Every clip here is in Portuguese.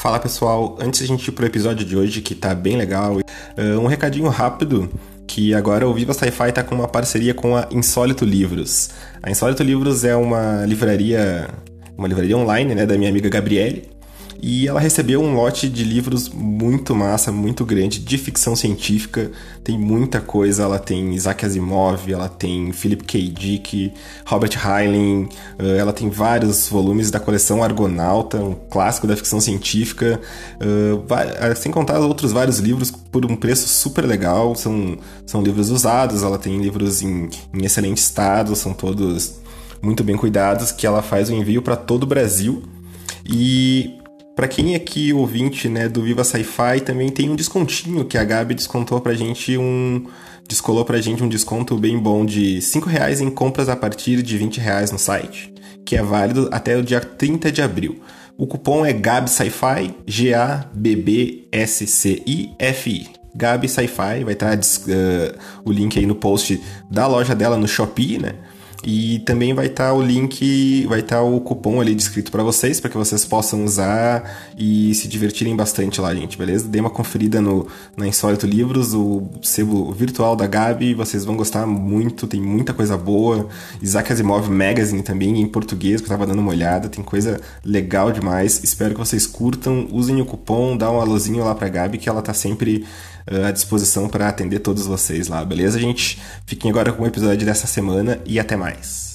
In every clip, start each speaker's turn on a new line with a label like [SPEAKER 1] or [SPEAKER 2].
[SPEAKER 1] Fala pessoal, antes a gente ir pro episódio de hoje, que tá bem legal, um recadinho rápido que agora o Viva Sci-Fi tá com uma parceria com a Insólito Livros. A Insólito Livros é uma livraria, uma livraria online, né, da minha amiga Gabriele. E ela recebeu um lote de livros muito massa, muito grande, de ficção científica. Tem muita coisa. Ela tem Isaac Asimov, ela tem Philip K. Dick, Robert Heinlein. Eh, ela tem vários volumes da coleção Argonauta, um clássico da ficção científica. Eh, sem contar outros vários livros por um preço super legal. São, são livros usados, ela tem livros em, em excelente estado, são todos muito bem cuidados, que ela faz o envio para todo o Brasil. E para quem é aqui ouvinte, né, do Viva Sci-Fi, também tem um descontinho que a Gabi descontou pra gente um descolou pra gente um desconto bem bom de 5 reais em compras a partir de 20 reais no site, que é válido até o dia 30 de abril. O cupom é GAB Sci-Fi, G-A-B-B-S-C-I-F-I. Gabi Sci-Fi, vai estar uh, o link aí no post da loja dela no Shopee, né? E também vai estar tá o link, vai estar tá o cupom ali descrito para vocês, para que vocês possam usar e se divertirem bastante lá, gente, beleza? Dê uma conferida no, na Insólito Livros, o sebo virtual da Gabi, vocês vão gostar muito, tem muita coisa boa. Isaac Asimov Magazine também, em português, que eu tava dando uma olhada, tem coisa legal demais. Espero que vocês curtam, usem o cupom, dá um alôzinho lá pra Gabi, que ela tá sempre uh, à disposição para atender todos vocês lá, beleza, gente? Fiquem agora com o episódio dessa semana e até mais.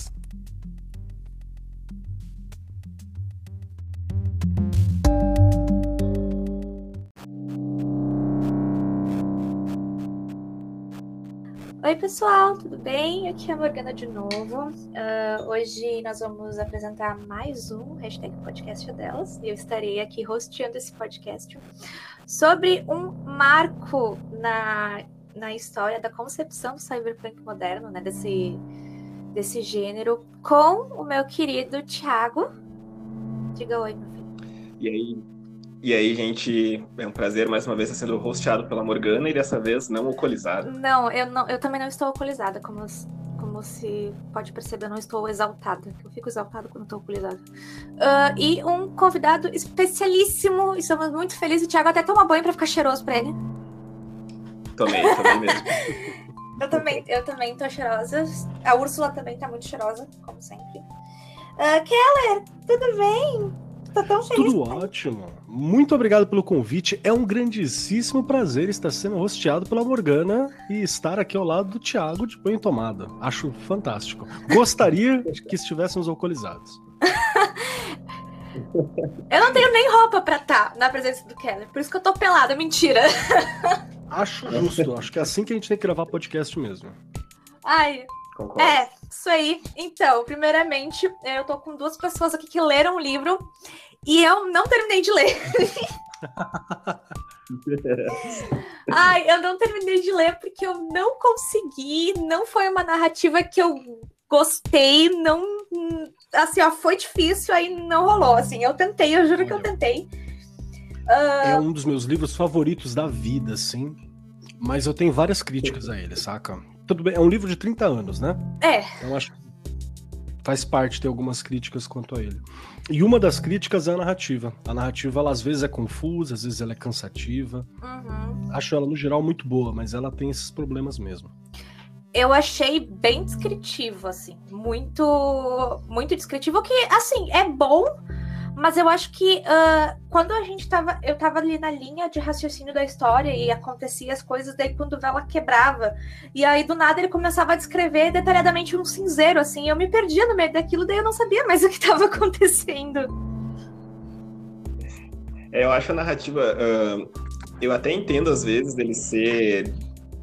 [SPEAKER 2] Pessoal, tudo bem? Aqui é a Morgana de novo. Uh, hoje nós vamos apresentar mais um hashtag podcast delas e eu estarei aqui hosteando esse podcast sobre um marco na, na história da concepção do cyberpunk moderno, né, desse, desse gênero, com o meu querido Thiago. Diga oi, meu filho.
[SPEAKER 1] E aí, e aí, gente, é um prazer mais uma vez estar sendo hosteado pela Morgana e dessa vez não alcoolizado.
[SPEAKER 2] Não, eu, não, eu também não estou alcoolizada, como como se pode perceber, eu não estou exaltada. Eu fico exaltada quando estou alcoolizada. Uh, e um convidado especialíssimo. Estamos muito felizes. O Thiago até toma banho para ficar cheiroso para ele.
[SPEAKER 1] Tomei, tomei mesmo.
[SPEAKER 2] eu também, eu também tô cheirosa. A Úrsula também tá muito cheirosa, como sempre. Uh, Keller, tudo bem? Tô tão feliz.
[SPEAKER 3] Tudo ótimo. Muito obrigado pelo convite. É um grandíssimo prazer estar sendo rosteado pela Morgana e estar aqui ao lado do Thiago de banho tomada. Acho fantástico. Gostaria que estivéssemos alcoolizados.
[SPEAKER 2] eu não tenho nem roupa pra estar tá na presença do Keller, por isso que eu tô pelada, mentira.
[SPEAKER 3] Acho justo, acho que é assim que a gente tem que gravar podcast mesmo.
[SPEAKER 2] Ai, Concordo. É, isso aí. Então, primeiramente, eu tô com duas pessoas aqui que leram o livro e eu não terminei de ler. Ai, eu não terminei de ler porque eu não consegui, não foi uma narrativa que eu gostei, não assim, ó, foi difícil, aí não rolou, assim, eu tentei, eu juro que eu tentei.
[SPEAKER 3] Uh... É um dos meus livros favoritos da vida, assim, mas eu tenho várias críticas a ele, saca? Tudo bem, é um livro de 30 anos, né?
[SPEAKER 2] É.
[SPEAKER 3] Então acho que faz parte ter algumas críticas quanto a ele. E uma das críticas é a narrativa. A narrativa, ela às vezes é confusa, às vezes ela é cansativa. Uhum. Acho ela, no geral, muito boa, mas ela tem esses problemas mesmo.
[SPEAKER 2] Eu achei bem descritivo, assim. Muito, muito descritivo, que, assim, é bom, mas eu acho que uh, quando a gente tava. Eu tava ali na linha de raciocínio da história e acontecia as coisas, daí quando ela quebrava. E aí do nada ele começava a descrever detalhadamente um cinzeiro, assim. Eu me perdia no meio daquilo, daí eu não sabia mais o que estava acontecendo.
[SPEAKER 1] É, eu acho a narrativa. Uh, eu até entendo às vezes dele ser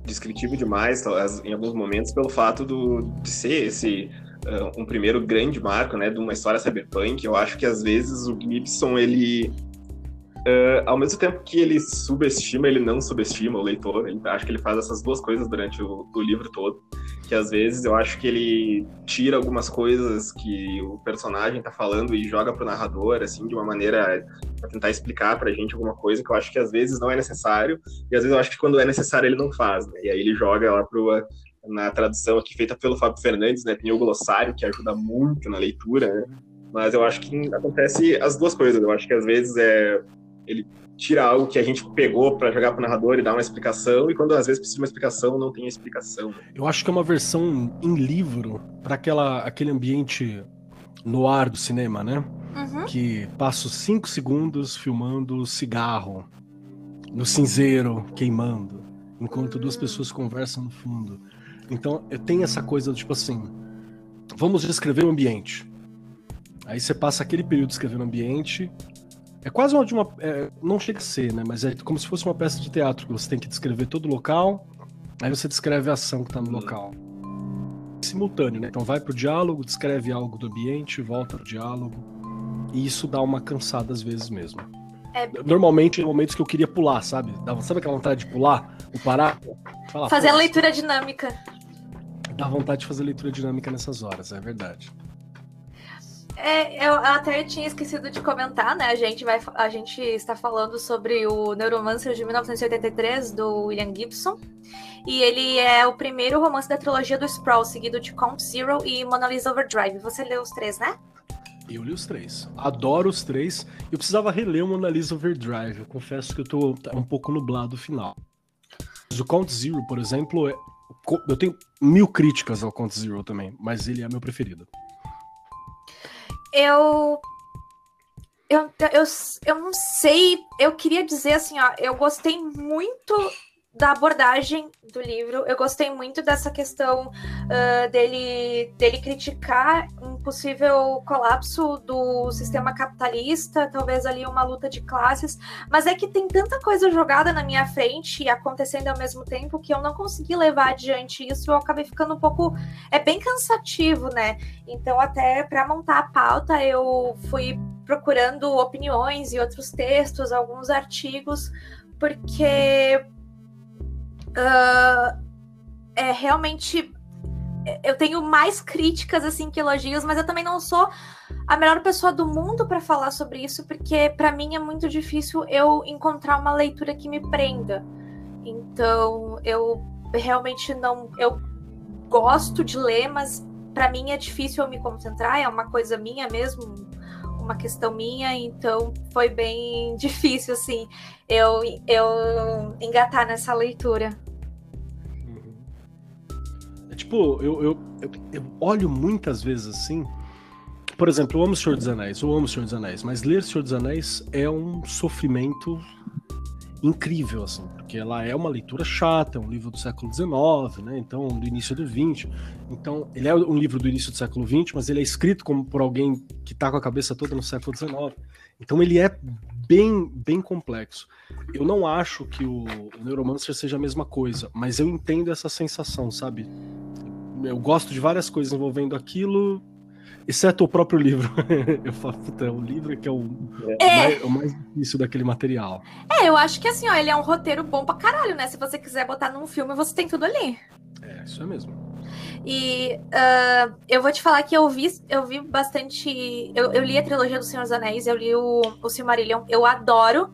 [SPEAKER 1] descritivo demais em alguns momentos pelo fato do, de ser esse uh, um primeiro grande marco, né, de uma história cyberpunk. Eu acho que às vezes o Gibson ele uh, ao mesmo tempo que ele subestima, ele não subestima o leitor. Ele, acho que ele faz essas duas coisas durante o, o livro todo. Que às vezes eu acho que ele tira algumas coisas que o personagem está falando e joga pro narrador, assim, de uma maneira para tentar explicar pra gente alguma coisa que eu acho que às vezes não é necessário. E às vezes eu acho que quando é necessário ele não faz, né? E aí ele joga lá pro na tradução aqui feita pelo Fábio Fernandes, né? Tem o glossário que ajuda muito na leitura, né? Mas eu acho que acontece as duas coisas. Eu acho que às vezes é
[SPEAKER 4] ele tira algo que a gente pegou para jogar para o narrador e dar uma explicação, e quando às vezes precisa de uma explicação, não tem explicação.
[SPEAKER 3] Eu acho que é uma versão em livro para aquele ambiente no ar do cinema, né? Uhum. Que passo cinco segundos filmando cigarro no cinzeiro queimando, enquanto duas pessoas conversam no fundo. Então, eu tenho essa coisa do tipo assim, vamos descrever o ambiente. Aí você passa aquele período escrevendo o ambiente. É quase uma de uma. É, não chega a ser, né? Mas é como se fosse uma peça de teatro, que você tem que descrever todo o local, aí você descreve a ação que está no uhum. local. Simultâneo, né? Então vai pro diálogo, descreve algo do ambiente, volta pro diálogo. E isso dá uma cansada às vezes mesmo. É... Normalmente em momentos que eu queria pular, sabe? Dava, sabe aquela vontade de pular? Ou parar?
[SPEAKER 2] Falar, fazer a leitura dinâmica.
[SPEAKER 3] Dá vontade de fazer leitura dinâmica nessas horas, é verdade.
[SPEAKER 2] É, eu até tinha esquecido de comentar, né? A gente, vai, a gente está falando sobre o Neuromancer de 1983, do William Gibson. E ele é o primeiro romance da trilogia do Sprawl, seguido de Count Zero e Mona Lisa Overdrive. Você leu os três, né?
[SPEAKER 3] Eu li os três. Adoro os três. Eu precisava reler o Mona Lisa Overdrive. Eu confesso que eu tô um pouco nublado no final. O Count Zero, por exemplo, é... eu tenho mil críticas ao Count Zero também, mas ele é meu preferido.
[SPEAKER 2] Eu eu, eu, eu não sei, eu queria dizer assim, ó, eu gostei muito da abordagem do livro. Eu gostei muito dessa questão uh, dele, dele criticar um possível colapso do sistema capitalista, talvez ali uma luta de classes, mas é que tem tanta coisa jogada na minha frente e acontecendo ao mesmo tempo que eu não consegui levar adiante isso. Eu acabei ficando um pouco. É bem cansativo, né? Então, até para montar a pauta, eu fui procurando opiniões e outros textos, alguns artigos, porque Uh, é realmente. Eu tenho mais críticas assim que elogios, mas eu também não sou a melhor pessoa do mundo para falar sobre isso, porque para mim é muito difícil eu encontrar uma leitura que me prenda. Então, eu realmente não. Eu gosto de ler, mas para mim é difícil eu me concentrar, é uma coisa minha mesmo, uma questão minha, então foi bem difícil, assim, eu, eu engatar nessa leitura.
[SPEAKER 3] Uhum. É tipo, eu, eu, eu, eu, olho muitas vezes assim. Por exemplo, eu amo o Senhor dos Anéis, eu amo o Senhor dos Anéis, mas ler o Senhor dos Anéis é um sofrimento incrível, assim, porque ela é uma leitura chata, é um livro do século XIX, né? Então, do início do XX. Então, ele é um livro do início do século XX, mas ele é escrito como por alguém que está com a cabeça toda no século XIX. Então, ele é bem, bem complexo. Eu não acho que o, o Neuromancer seja a mesma coisa, mas eu entendo essa sensação, sabe? Eu gosto de várias coisas envolvendo aquilo, exceto o próprio livro. eu falo, puta, é o livro que é o, é. Mais, o, mais, difícil daquele material.
[SPEAKER 2] É, eu acho que assim, ó, ele é um roteiro bom pra caralho, né? Se você quiser botar num filme, você tem tudo ali.
[SPEAKER 3] É, isso é mesmo.
[SPEAKER 2] E uh, eu vou te falar que eu vi, eu vi bastante. Eu, eu li a trilogia do Senhor dos Anéis, eu li o, o Silmarillion, eu adoro.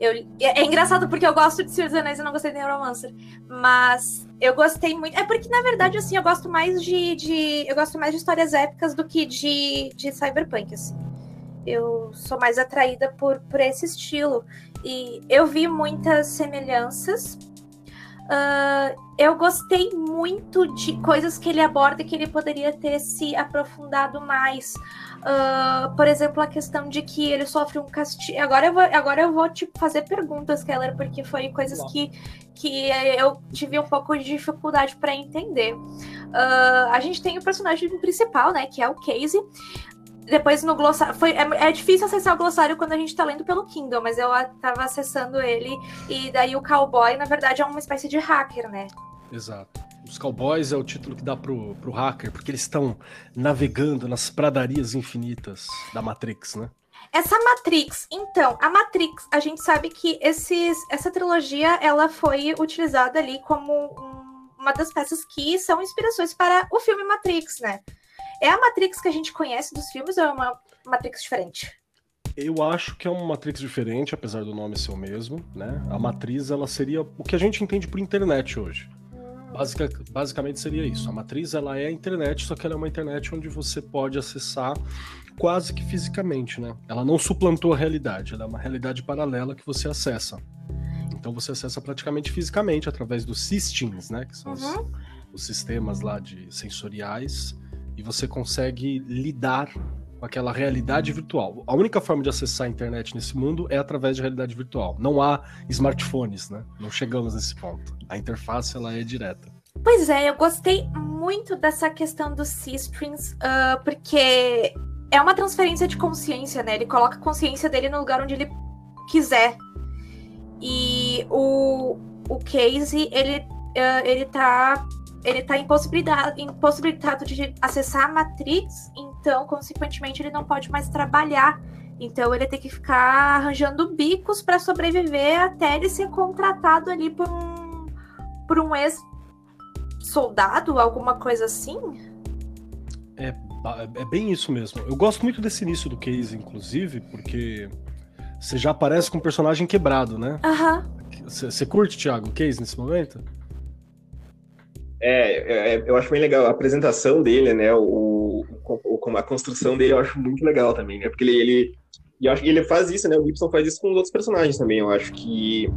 [SPEAKER 2] Eu, é, engraçado porque eu gosto de Senhor dos Anéis e não gostei de Neuromancer. Mas eu gostei muito. É porque, na verdade, assim, eu gosto mais de. de eu gosto mais de histórias épicas do que de, de cyberpunk, assim. Eu sou mais atraída por, por esse estilo. E eu vi muitas semelhanças. Uh, eu gostei muito de coisas que ele aborda que ele poderia ter se aprofundado mais. Uh, por exemplo, a questão de que ele sofre um castigo. Agora eu vou, agora eu vou te fazer perguntas, Keller, porque foi coisas que, que eu tive um pouco de dificuldade para entender. Uh, a gente tem o personagem principal, né, que é o Casey. Depois no glossário. Foi, é, é, difícil acessar o glossário quando a gente tá lendo pelo Kindle, mas eu tava acessando ele. E daí o cowboy, na verdade, é uma espécie de hacker, né?
[SPEAKER 3] Exato. Os Cowboys é o título que dá pro, pro hacker, porque eles estão navegando nas pradarias infinitas da Matrix, né?
[SPEAKER 2] Essa Matrix, então, a Matrix, a gente sabe que esses, essa trilogia ela foi utilizada ali como um, uma das peças que são inspirações para o filme Matrix, né? É a Matrix que a gente conhece dos filmes ou é uma Matrix diferente?
[SPEAKER 3] Eu acho que é uma Matrix diferente, apesar do nome ser o mesmo, né? A Matriz, ela seria o que a gente entende por internet hoje Basica, basicamente seria isso. A matriz ela é a internet, só que ela é uma internet onde você pode acessar quase que fisicamente, né? Ela não suplantou a realidade, ela é uma realidade paralela que você acessa. Então você acessa praticamente fisicamente através dos systems, né? Que são uhum. os, os sistemas lá de sensoriais e você consegue lidar com aquela realidade virtual. A única forma de acessar a internet nesse mundo é através de realidade virtual. Não há smartphones, né? Não chegamos nesse ponto. A interface ela é direta.
[SPEAKER 2] Pois é, eu gostei muito dessa questão dos C-strings, uh, porque é uma transferência de consciência, né? Ele coloca a consciência dele no lugar onde ele quiser. E o, o Casey, ele, uh, ele tá ele tá impossibilitado, impossibilitado de acessar a Matrix, então, consequentemente, ele não pode mais trabalhar. Então, ele tem que ficar arranjando bicos para sobreviver até ele ser contratado ali por um, por um ex-soldado, alguma coisa assim.
[SPEAKER 3] É, é bem isso mesmo. Eu gosto muito desse início do Case, inclusive, porque você já aparece com um personagem quebrado, né?
[SPEAKER 2] Aham.
[SPEAKER 3] Você curte, Thiago, o Case nesse momento?
[SPEAKER 4] É, é, eu acho bem legal a apresentação dele, né? O, o, a construção dele eu acho muito legal também, né? Porque ele, ele eu acho que ele faz isso, né? O Gibson faz isso com os outros personagens também. Eu acho que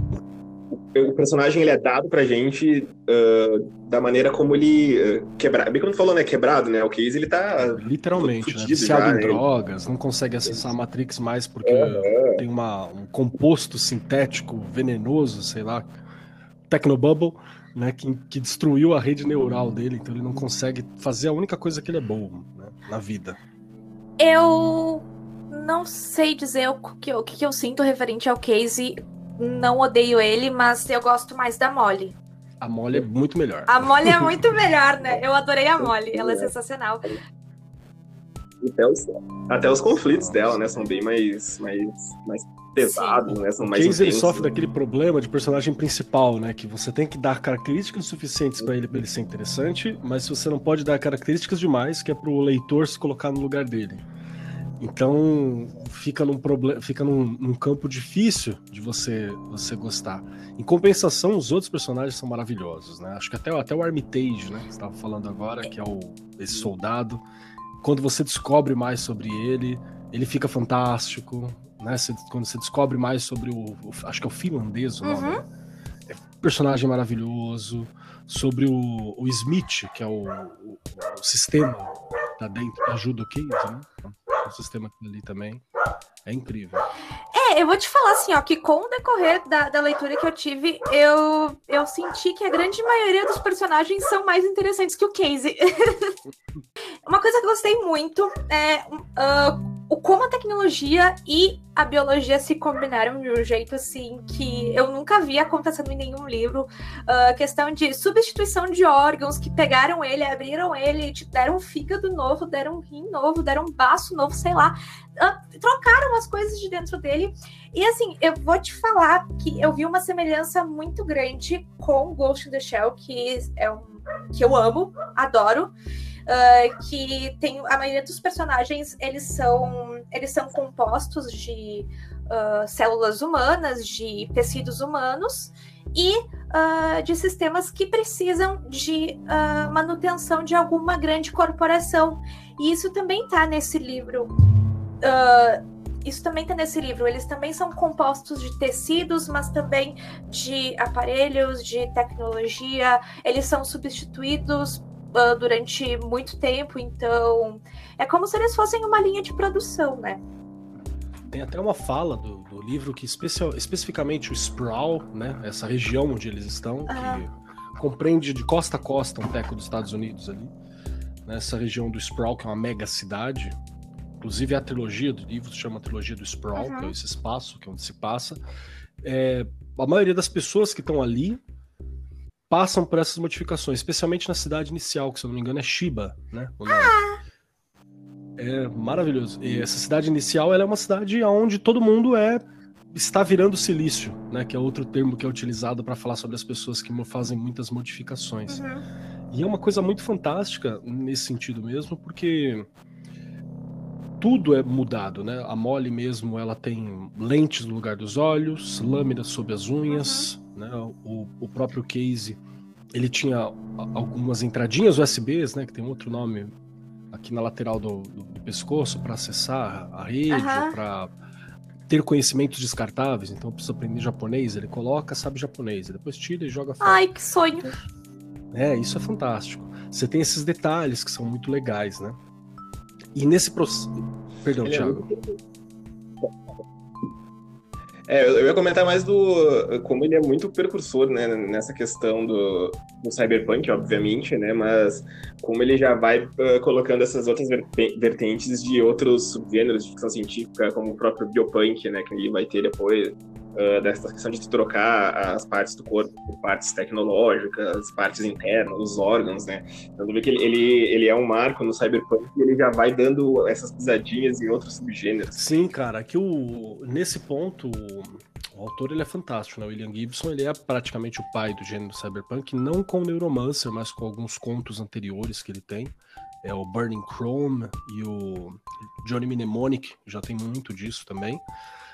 [SPEAKER 4] o, o personagem ele é dado pra gente uh, da maneira como ele uh, quebra, bem como tu falou, né? Quebrado, né? O Case ele tá
[SPEAKER 3] literalmente, né? Viciado já, em né? drogas, não consegue acessar a Matrix mais porque tem uma, um composto sintético venenoso, sei lá, Tecnobubble né, que, que, destruiu a rede neural dele, então ele não consegue fazer a única coisa que ele é bom né, na vida.
[SPEAKER 2] Eu não sei dizer o que, o que eu sinto referente ao Casey. Não odeio ele, mas eu gosto mais da Molly.
[SPEAKER 3] A Molly é muito melhor.
[SPEAKER 2] A Molly é muito melhor, né? Eu adorei a Molly, ela é sensacional.
[SPEAKER 4] Até os, até os conflitos dela, né, são bem mais, mais, mais pesados, né? São mais
[SPEAKER 3] James ele sofre daquele problema de personagem principal, né? Que você tem que dar características suficientes para ele para ele ser interessante, mas você não pode dar características demais que é para o leitor se colocar no lugar dele. Então fica num problema, fica num, num, campo difícil de você você gostar. Em compensação, os outros personagens são maravilhosos, né? Acho que até, até o Armitage, né? Que estava falando agora, que é o esse soldado. Quando você descobre mais sobre ele, ele fica fantástico né? Você, quando você descobre mais sobre o, o, Acho que é o finlandês o nome. Uhum. É um personagem maravilhoso. Sobre o, o Smith, que é o, o, o sistema tá dentro que ajuda o Case, né? O sistema ali também. É incrível.
[SPEAKER 2] É, eu vou te falar assim, ó, que com o decorrer da, da leitura que eu tive, eu, eu senti que a grande maioria dos personagens são mais interessantes que o Casey. Uma coisa que eu gostei muito é uh, o como a tecnologia e a biologia se combinaram de um jeito assim que eu nunca vi acontecendo em nenhum livro. Uh, questão de substituição de órgãos que pegaram ele, abriram ele, deram um fígado novo, deram um rim novo, deram um baço novo, sei lá. Uh, trocaram as coisas de dentro dele. E assim, eu vou te falar que eu vi uma semelhança muito grande com Ghost in the Shell, que é um que eu amo, adoro uh, que tem a maioria dos personagens eles são eles são compostos de uh, células humanas, de tecidos humanos e uh, de sistemas que precisam de manutenção de alguma grande corporação. E isso também está nesse livro. isso também está nesse livro. Eles também são compostos de tecidos, mas também de aparelhos, de tecnologia. Eles são substituídos uh, durante muito tempo, então é como se eles fossem uma linha de produção, né?
[SPEAKER 3] Tem até uma fala do, do livro que especificamente o Sprawl, né? Essa região onde eles estão, uhum. que compreende de costa a costa um teco dos Estados Unidos ali. Nessa região do Sprawl, que é uma mega cidade. Inclusive a trilogia do livro se chama Trilogia do Sprawl, uhum. que é esse espaço que é onde se passa. É, a maioria das pessoas que estão ali passam por essas modificações, especialmente na cidade inicial, que se eu não me engano é Shiba, né? Ah. É maravilhoso. E essa cidade inicial ela é uma cidade onde todo mundo é está virando silício, né? Que é outro termo que é utilizado para falar sobre as pessoas que fazem muitas modificações. Uhum. E é uma coisa muito fantástica nesse sentido mesmo, porque tudo é mudado, né? A Molly mesmo, ela tem lentes no lugar dos olhos, lâminas sob as unhas, uhum. Né? O, o próprio Case ele tinha algumas entradinhas USBs, né? Que tem outro nome aqui na lateral do, do, do pescoço para acessar a rede, uhum. para ter conhecimentos descartáveis. Então precisa aprender japonês. Ele coloca, sabe japonês, depois tira e joga
[SPEAKER 2] fora. Ai, que sonho!
[SPEAKER 3] É, isso é fantástico. Você tem esses detalhes que são muito legais, né? E nesse processo. Perdão, Ele é Thiago. É
[SPEAKER 4] é, eu ia comentar mais do como ele é muito precursor, né, nessa questão do, do cyberpunk, obviamente, né, mas como ele já vai uh, colocando essas outras vertentes de outros subgêneros de ficção científica, como o próprio biopunk, né, que ele vai ter depois, uh, dessa questão de trocar as partes do corpo por partes tecnológicas, partes internas, os órgãos, né. Então, vê que ele, ele, ele é um marco no cyberpunk e ele já vai dando essas pisadinhas em outros subgêneros.
[SPEAKER 3] Sim, cara, aqui o, nesse ponto o autor ele é fantástico, né? William Gibson ele é praticamente o pai do gênero cyberpunk, não com o Neuromancer, mas com alguns contos anteriores que ele tem. É o Burning Chrome e o Johnny Mnemonic, já tem muito disso também.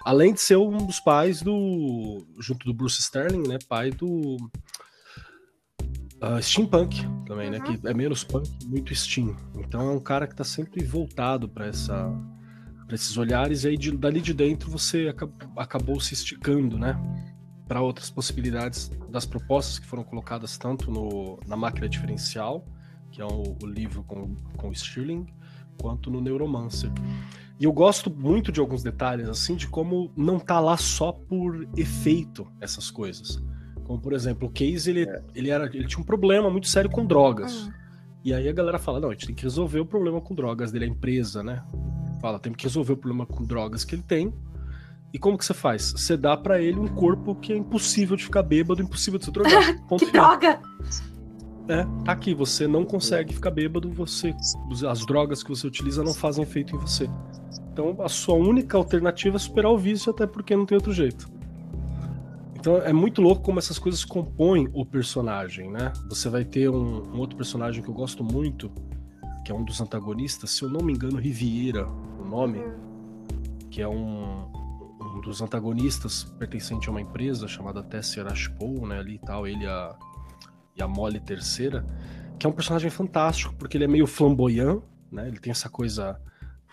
[SPEAKER 3] Além de ser um dos pais do, junto do Bruce Sterling, né? Pai do uh, steampunk também, né? uhum. né? Que é menos punk, muito steam. Então é um cara que está sempre voltado para essa para esses olhares, e aí de, dali de dentro você acabou se esticando, né? Para outras possibilidades das propostas que foram colocadas tanto no, na máquina diferencial, que é o, o livro com, com o Stirling, quanto no Neuromancer. E eu gosto muito de alguns detalhes, assim, de como não tá lá só por efeito essas coisas. Como, por exemplo, o Case, ele, é. ele, era, ele tinha um problema muito sério com drogas. Uhum. E aí a galera fala, não, a gente tem que resolver o problema com drogas dele, a empresa, né? Fala, tem que resolver o problema com drogas que ele tem. E como que você faz? Você dá para ele um corpo que é impossível de ficar bêbado, impossível de se drogar.
[SPEAKER 2] que droga!
[SPEAKER 3] É, tá aqui, você não consegue ficar bêbado, você as drogas que você utiliza não fazem efeito em você. Então a sua única alternativa é superar o vício, até porque não tem outro jeito. Então é muito louco como essas coisas compõem o personagem, né? Você vai ter um, um outro personagem que eu gosto muito, que é um dos antagonistas, se eu não me engano, Riviera, o nome, uhum. que é um, um dos antagonistas pertencente a uma empresa chamada Tesser Ashpool, né, ali e tal, ele a, e a Molly Terceira, que é um personagem fantástico, porque ele é meio flamboyant, né, ele tem essa coisa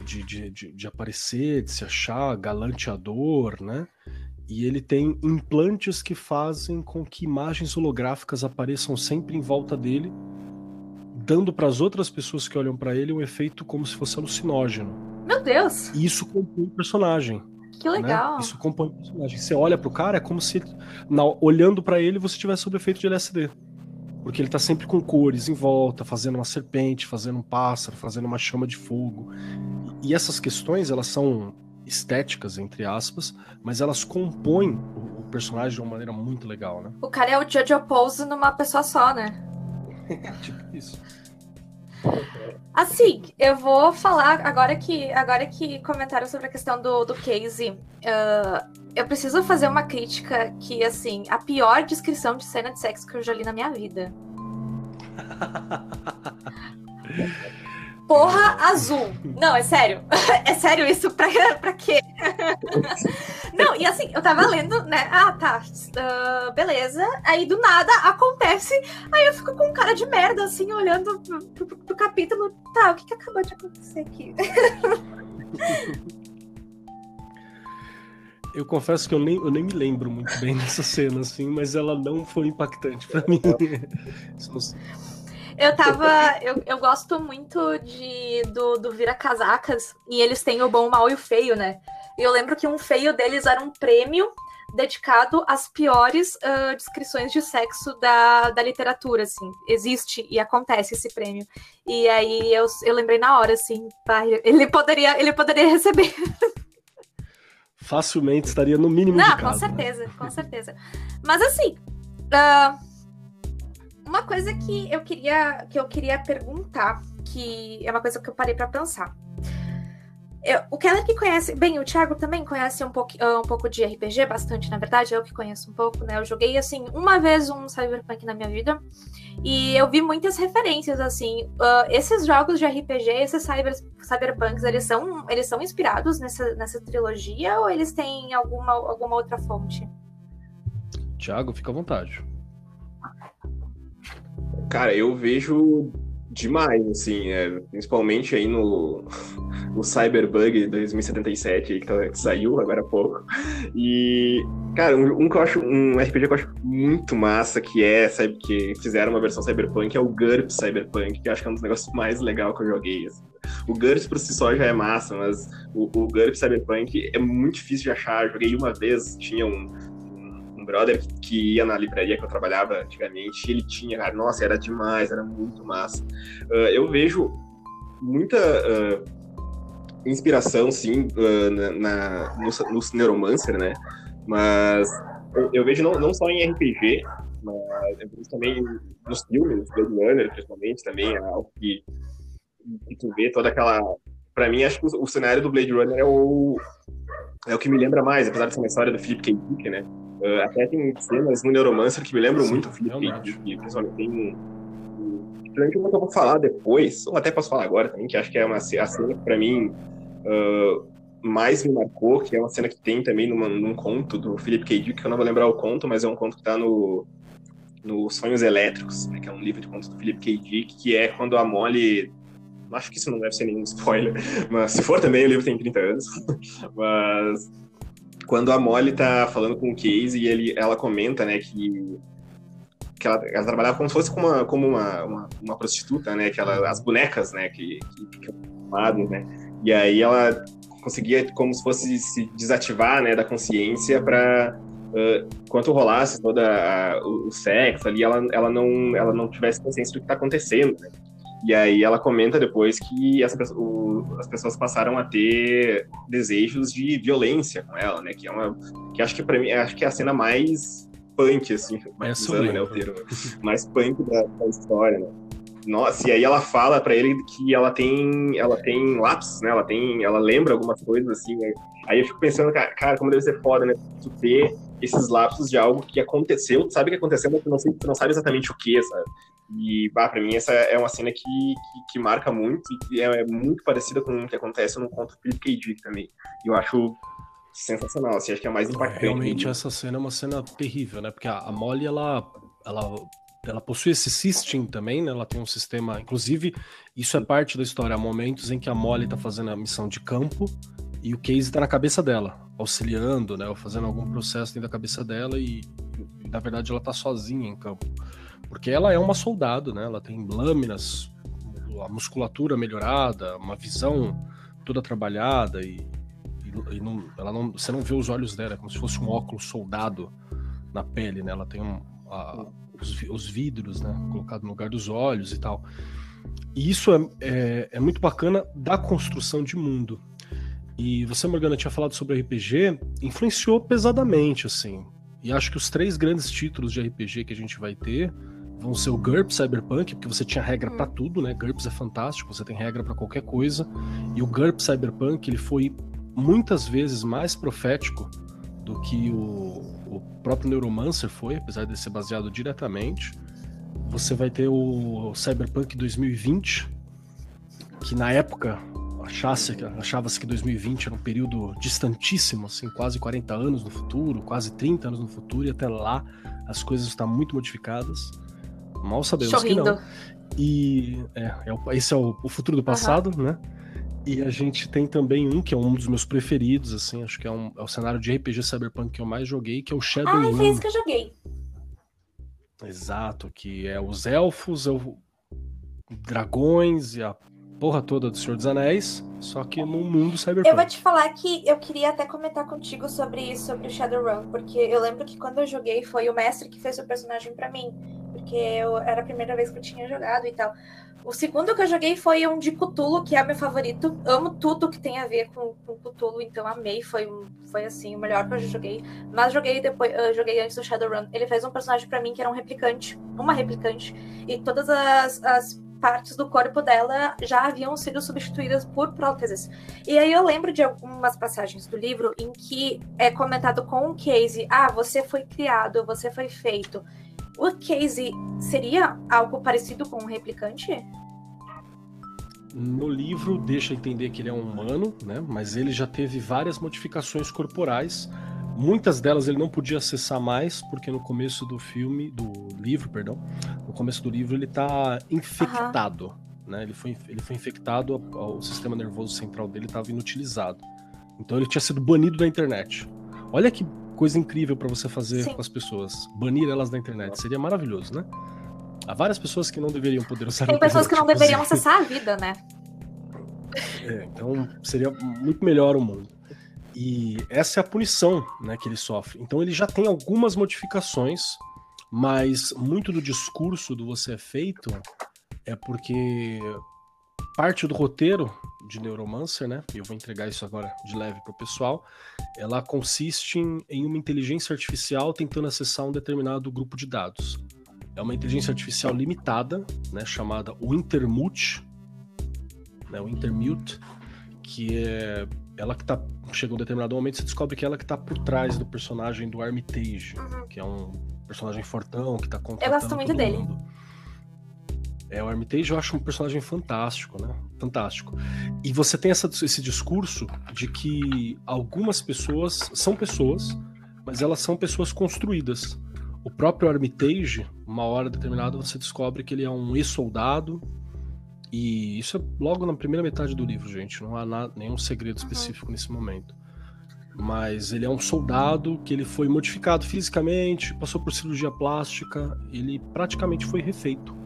[SPEAKER 3] de, de, de, de aparecer, de se achar galanteador, né, e ele tem implantes que fazem com que imagens holográficas apareçam sempre em volta dele, dando para as outras pessoas que olham para ele um efeito como se fosse alucinógeno.
[SPEAKER 2] Meu Deus!
[SPEAKER 3] E isso compõe o personagem.
[SPEAKER 2] Que legal.
[SPEAKER 3] Né? Isso compõe o personagem. Você olha pro cara, é como se na, olhando para ele você tivesse sob efeito de LSD. Porque ele tá sempre com cores em volta, fazendo uma serpente, fazendo um pássaro, fazendo uma chama de fogo. E, essas questões, elas são estéticas, entre aspas, mas elas compõem o, o, personagem de uma maneira muito legal, né?
[SPEAKER 2] O cara é o Jojo Pose numa pessoa só, né?
[SPEAKER 3] tipo isso.
[SPEAKER 2] Assim, eu vou falar agora que agora que comentaram sobre a questão do, do case. Uh, eu preciso fazer uma crítica que, assim, a pior descrição de cena de sexo que eu já li na minha vida. Porra azul. Não, é sério. É sério isso? Pra, pra quê? Não, e assim, eu tava lendo, né? Ah, tá. Uh, beleza. Aí do nada acontece. Aí eu fico com um cara de merda, assim, olhando pro, pro, pro capítulo. Tá, o que, que acabou de acontecer aqui?
[SPEAKER 3] Eu confesso que eu nem, eu nem me lembro muito bem dessa cena, assim, mas ela não foi impactante para mim.
[SPEAKER 2] Eu tava. Eu, eu gosto muito de, do, do Vira Casacas. E eles têm o bom, o mal e o feio, né? E eu lembro que um feio deles era um prêmio dedicado às piores uh, descrições de sexo da, da literatura, assim. Existe e acontece esse prêmio. E aí eu, eu lembrei na hora, assim, ele poderia, ele poderia receber.
[SPEAKER 3] Facilmente estaria no mínimo Não,
[SPEAKER 2] de com né? certeza, né? com certeza. Mas assim, uh, uma coisa que eu queria que eu queria perguntar, que é uma coisa que eu parei para pensar. Eu, o Keller que conhece, bem, o Thiago também conhece um pouco, um pouco de RPG, bastante, na verdade, eu que conheço um pouco, né? Eu joguei assim uma vez um Cyberpunk na minha vida e eu vi muitas referências assim. Uh, esses jogos de RPG, esses cyber, Cyberpunks, eles são eles são inspirados nessa, nessa trilogia ou eles têm alguma alguma outra fonte?
[SPEAKER 3] Thiago, fica à vontade.
[SPEAKER 1] Cara, eu vejo demais, assim, é, principalmente aí no, no Cyberbug 2077, que, tá, que saiu agora há pouco. E, cara, um, um, que eu acho, um RPG que eu acho muito massa, que é, sabe, que fizeram uma versão Cyberpunk, é o GURPS Cyberpunk, que eu acho que é um dos negócios mais legais que eu joguei, assim. O GURPS por si só já é massa, mas o, o GURPS Cyberpunk é muito difícil de achar. Joguei uma vez, tinha um, brother que ia na livraria que eu trabalhava antigamente, ele tinha, cara, nossa, era demais, era muito massa. Uh, eu vejo muita uh, inspiração, sim, uh, na, na, no, no Neuromancer, né? Mas eu, eu, vejo não, não só em RPG, mas eu vejo também nos filmes, Blade Runner, principalmente, também, é algo que, que tu vê toda aquela... Pra mim, acho que o, o cenário do Blade Runner é o, é o que me lembra mais, apesar de ser uma história do Philip K. Dick, né? Uh, até tem cenas no Neuromancer que me lembram Sim, muito o Felipe que principalmente tem principalmente uma que eu vou falar depois, ou até posso falar agora também, que acho que é uma a cena que pra mim uh, mais me marcou, que é uma cena que tem também numa, num conto do Philip K. Dick, que eu não vou lembrar o conto, mas é um conto que tá no, no Sonhos Elétricos, né, que é um livro de contos do Philip K. Dick, que é quando a Molly acho que isso não deve ser nenhum spoiler, mas se for também, o livro tem 30 anos. mas quando a Molly tá falando com o Casey e ele, ela comenta, né, que, que ela, ela trabalhava como se fosse uma, como uma, uma, uma prostituta, né, que ela, as bonecas, né, que, que, que né, e aí ela conseguia como se fosse se desativar, né, da consciência para uh, rolasse toda a, o, o, sexo ali, ela, ela não ela não tivesse consciência do que está acontecendo, né? E aí ela comenta depois que as, o, as pessoas passaram a ter desejos de violência com ela, né? Que é uma. Que acho que para mim acho que é a cena mais punk, assim, mais
[SPEAKER 3] é usando,
[SPEAKER 1] né, o termo, mais punk da, da história, né? Nossa, e aí ela fala para ele que ela tem, ela tem lapsos, né? Ela tem, ela lembra algumas coisas assim. Né? Aí eu fico pensando, cara, como deve ser foda, né? Tu ter esses lapsos de algo que aconteceu, tu sabe que aconteceu, mas tu não, tu não sabe exatamente o que, sabe? E, bah, pra mim, essa é uma cena que, que, que marca muito e que é, é, muito parecida com o que acontece no conto Philip K. Dick também. E eu acho sensacional, assim, acho que é mais impactante.
[SPEAKER 3] Realmente, essa cena é uma cena terrível, né? Porque a, a Molly, ela, ela, ela possui esse system também, né? Ela tem um sistema... Inclusive, isso é parte da história. Há momentos em que a Molly tá fazendo a missão de campo e o Casey tá na cabeça dela, auxiliando, né? Ou fazendo algum processo dentro da cabeça dela e, e na verdade, ela tá sozinha em campo. Porque ela é uma soldado, né? Ela tem lâminas, a musculatura melhorada, uma visão toda trabalhada e, e, e não, ela não, você não vê os olhos dela, é como se fosse um óculos soldado na pele, né? Ela tem um, a, os, os, vidros, né? Colocado no lugar dos olhos e tal. E isso é, é, é muito bacana da construção de mundo. E você, Morgana, tinha falado sobre RPG, influenciou pesadamente, assim. E acho que os três grandes títulos de RPG que a gente vai ter vão ser o GURPS Cyberpunk, porque você tinha regra para hum. tudo, né? GURPS é fantástico, você tem regra para qualquer coisa. E o GURPS Cyberpunk, ele foi muitas vezes mais profético do que o, o próprio Neuromancer foi, apesar de ser baseado diretamente. Você vai ter o Cyberpunk 2020, que na época achasse, achava-se que 2020 era um período distantíssimo, assim, quase 40 anos no futuro, quase 30 anos no futuro, e até lá as coisas estão muito modificadas. Mal sabemos Sorrindo. que não. E é, é o, esse é o, o, futuro do passado, uhum. né? E a gente tem também um que é um dos meus preferidos, assim, acho que é, um, é o cenário de RPG Cyberpunk que eu mais joguei, que é o Shadow
[SPEAKER 2] Ah, foi esse que eu joguei.
[SPEAKER 3] Exato, que é os elfos, é o dragões e a porra toda do Senhor dos Anéis, só que num mundo cyberpunk.
[SPEAKER 2] Eu vou te falar que eu queria até comentar contigo sobre isso, sobre o Shadowrun, porque eu lembro que quando eu joguei foi o mestre que fez o personagem para mim porque eu, era a primeira vez que eu tinha jogado e tal. O segundo que eu joguei foi um de Cthulhu, que é meu favorito. Amo tudo que tem a ver com, com Cthulhu, então amei. Foi, foi assim, o melhor que eu já joguei. Mas joguei depois, uh, joguei antes do Shadowrun. Ele fez um personagem para mim que era um replicante, uma replicante, e todas as, as partes do corpo dela já haviam sido substituídas por próteses. E aí eu lembro de algumas passagens do livro em que é comentado com o Casey: ah, você foi criado, você foi feito. O Casey seria algo parecido com um replicante?
[SPEAKER 3] No livro deixa entender que ele é um humano, né? Mas ele já teve várias modificações corporais Muitas delas ele não podia acessar mais, porque no começo do filme, do livro, perdão, no começo do livro ele tá infectado. Uhum. Né? Ele, foi, ele foi infectado, o sistema nervoso central dele estava inutilizado. Então ele tinha sido banido da internet. Olha que coisa incrível para você fazer Sim. com as pessoas. Banir elas da internet. Seria maravilhoso, né? Há várias pessoas que não deveriam poder usar
[SPEAKER 2] Tem pessoas que não deveriam acessar a vida, né?
[SPEAKER 3] É, então seria muito melhor o mundo. E essa é a punição né, que ele sofre. Então ele já tem algumas modificações, mas muito do discurso do você é feito é porque parte do roteiro de Neuromancer, né? Eu vou entregar isso agora de leve para o pessoal. Ela consiste em, em, uma inteligência artificial tentando acessar um determinado grupo de dados. É uma inteligência artificial limitada, né? Chamada o Intermute, né? O Intermute, que é ela que tá. Chega um determinado momento, você descobre que ela que tá por trás do personagem do Armitage, uhum. que é um personagem fortão que tá contratando.
[SPEAKER 2] Eu gosto muito dele.
[SPEAKER 3] Mundo. É, o Armitage eu acho um personagem fantástico, né? Fantástico. E você tem essa, esse discurso de que algumas pessoas são pessoas, mas elas são pessoas construídas. O próprio Armitage, uma hora determinada, você descobre que ele é um ex-soldado e isso é logo na primeira metade do livro, gente. Não há nada, nenhum segredo específico nesse momento. Mas ele é um soldado que ele foi modificado fisicamente, passou por cirurgia plástica, ele praticamente foi refeito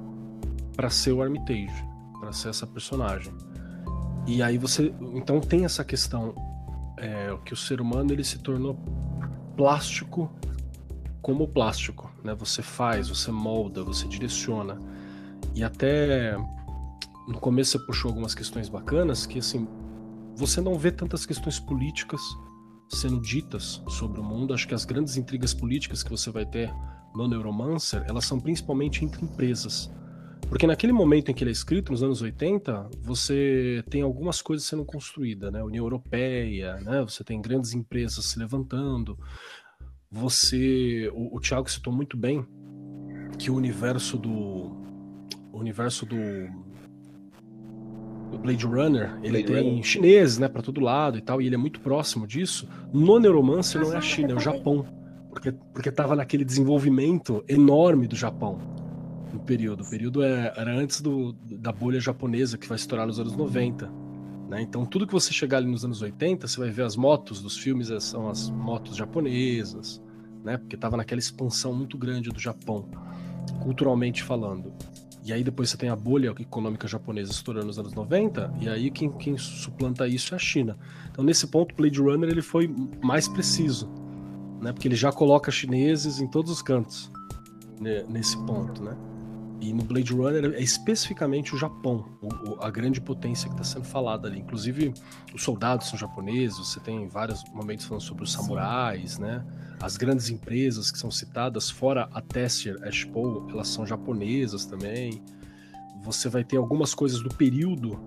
[SPEAKER 3] para ser o Armitage, para ser essa personagem. E aí você, então tem essa questão é, que o ser humano ele se tornou plástico como plástico, né? Você faz, você molda, você direciona. E até no começo você puxou algumas questões bacanas que assim você não vê tantas questões políticas sendo ditas sobre o mundo. Acho que as grandes intrigas políticas que você vai ter no Neuromancer, elas são principalmente entre empresas. Porque naquele momento em que ele é escrito, nos anos 80, você tem algumas coisas sendo construídas, né? União Europeia, né? Você tem grandes empresas se levantando. Você, o, o Thiago citou muito bem que o universo do o universo do o Blade Runner, ele Blade tem Runner. chineses, né, para todo lado e tal, e ele é muito próximo disso. No Neuromancer não é a China, é o Japão, porque porque tava naquele desenvolvimento enorme do Japão no período. O período é, era antes do, da bolha japonesa que vai estourar nos anos 90. Né? Então, tudo que você chegar ali nos anos 80, você vai ver as motos dos filmes é, são as motos japonesas, né? Porque tava naquela expansão muito grande do Japão, culturalmente falando. E aí depois você tem a bolha econômica japonesa estourando nos anos 90, e aí quem, quem suplanta isso é a China. Então nesse ponto, Blade Runner ele foi mais preciso, né? Porque ele já coloca chineses em todos os cantos né? nesse ponto, né? E no Blade Runner é especificamente o Japão, o, a grande potência que está sendo falada ali. Inclusive, os soldados são japoneses, você tem vários momentos falando sobre os samurais, Sim. né? As grandes empresas que são citadas, fora a Tessier Ashpo, elas são japonesas também. Você vai ter algumas coisas do período,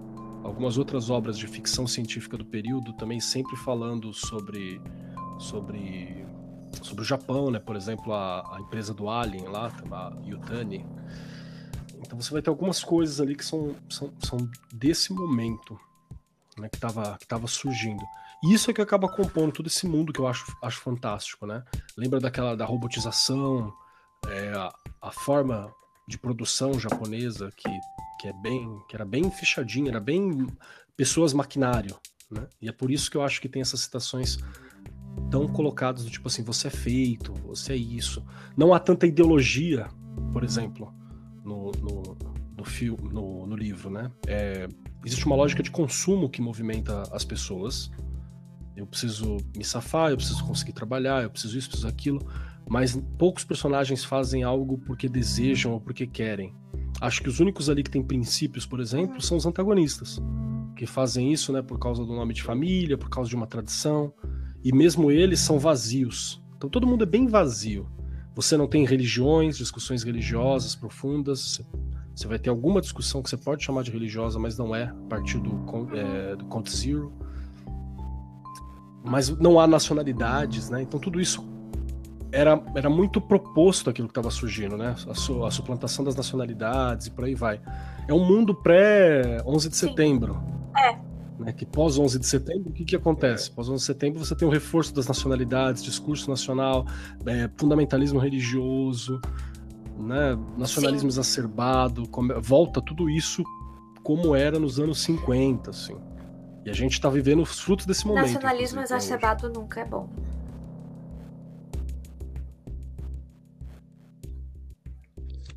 [SPEAKER 3] algumas outras obras de ficção científica do período também sempre falando sobre sobre sobre o Japão, né? Por exemplo, a, a empresa do Alien lá, a Yutani. Então você vai ter algumas coisas ali que são, são, são desse momento, né? Que estava que tava surgindo. E isso é que acaba compondo todo esse mundo que eu acho, acho fantástico, né? Lembra daquela da robotização, é, a, a, forma de produção japonesa que, que é bem, que era bem fechadinha, era bem pessoas maquinário, né? E é por isso que eu acho que tem essas citações tão colocadas do tipo assim, você é feito, você é isso. Não há tanta ideologia, por exemplo, no, no, no, no, no livro, né? É, existe uma lógica de consumo que movimenta as pessoas, eu preciso me safar, eu preciso conseguir trabalhar, eu preciso isso, preciso aquilo. Mas poucos personagens fazem algo porque desejam ou porque querem. Acho que os únicos ali que têm princípios, por exemplo, são os antagonistas, que fazem isso, né, por causa do nome de família, por causa de uma tradição, e mesmo eles são vazios. Então todo mundo é bem vazio. Você não tem religiões, discussões religiosas profundas. Você vai ter alguma discussão que você pode chamar de religiosa, mas não é a partir do, é, do Count Zero mas não há nacionalidades, né? Então tudo isso era, era muito proposto aquilo que estava surgindo, né? A, su, a, suplantação das nacionalidades e por aí vai. É um mundo pré 11 de Sim. setembro. Né, que pós 11 de setembro, o que, que acontece? Pós 11 de setembro você tem um reforço das nacionalidades, discurso nacional, é, fundamentalismo religioso, né, nacionalismo Sim. exacerbado, volta tudo isso como era nos anos 50, assim. E a gente está vivendo os frutos desse momento.
[SPEAKER 2] Nacionalismo exacerbado hoje. nunca é bom.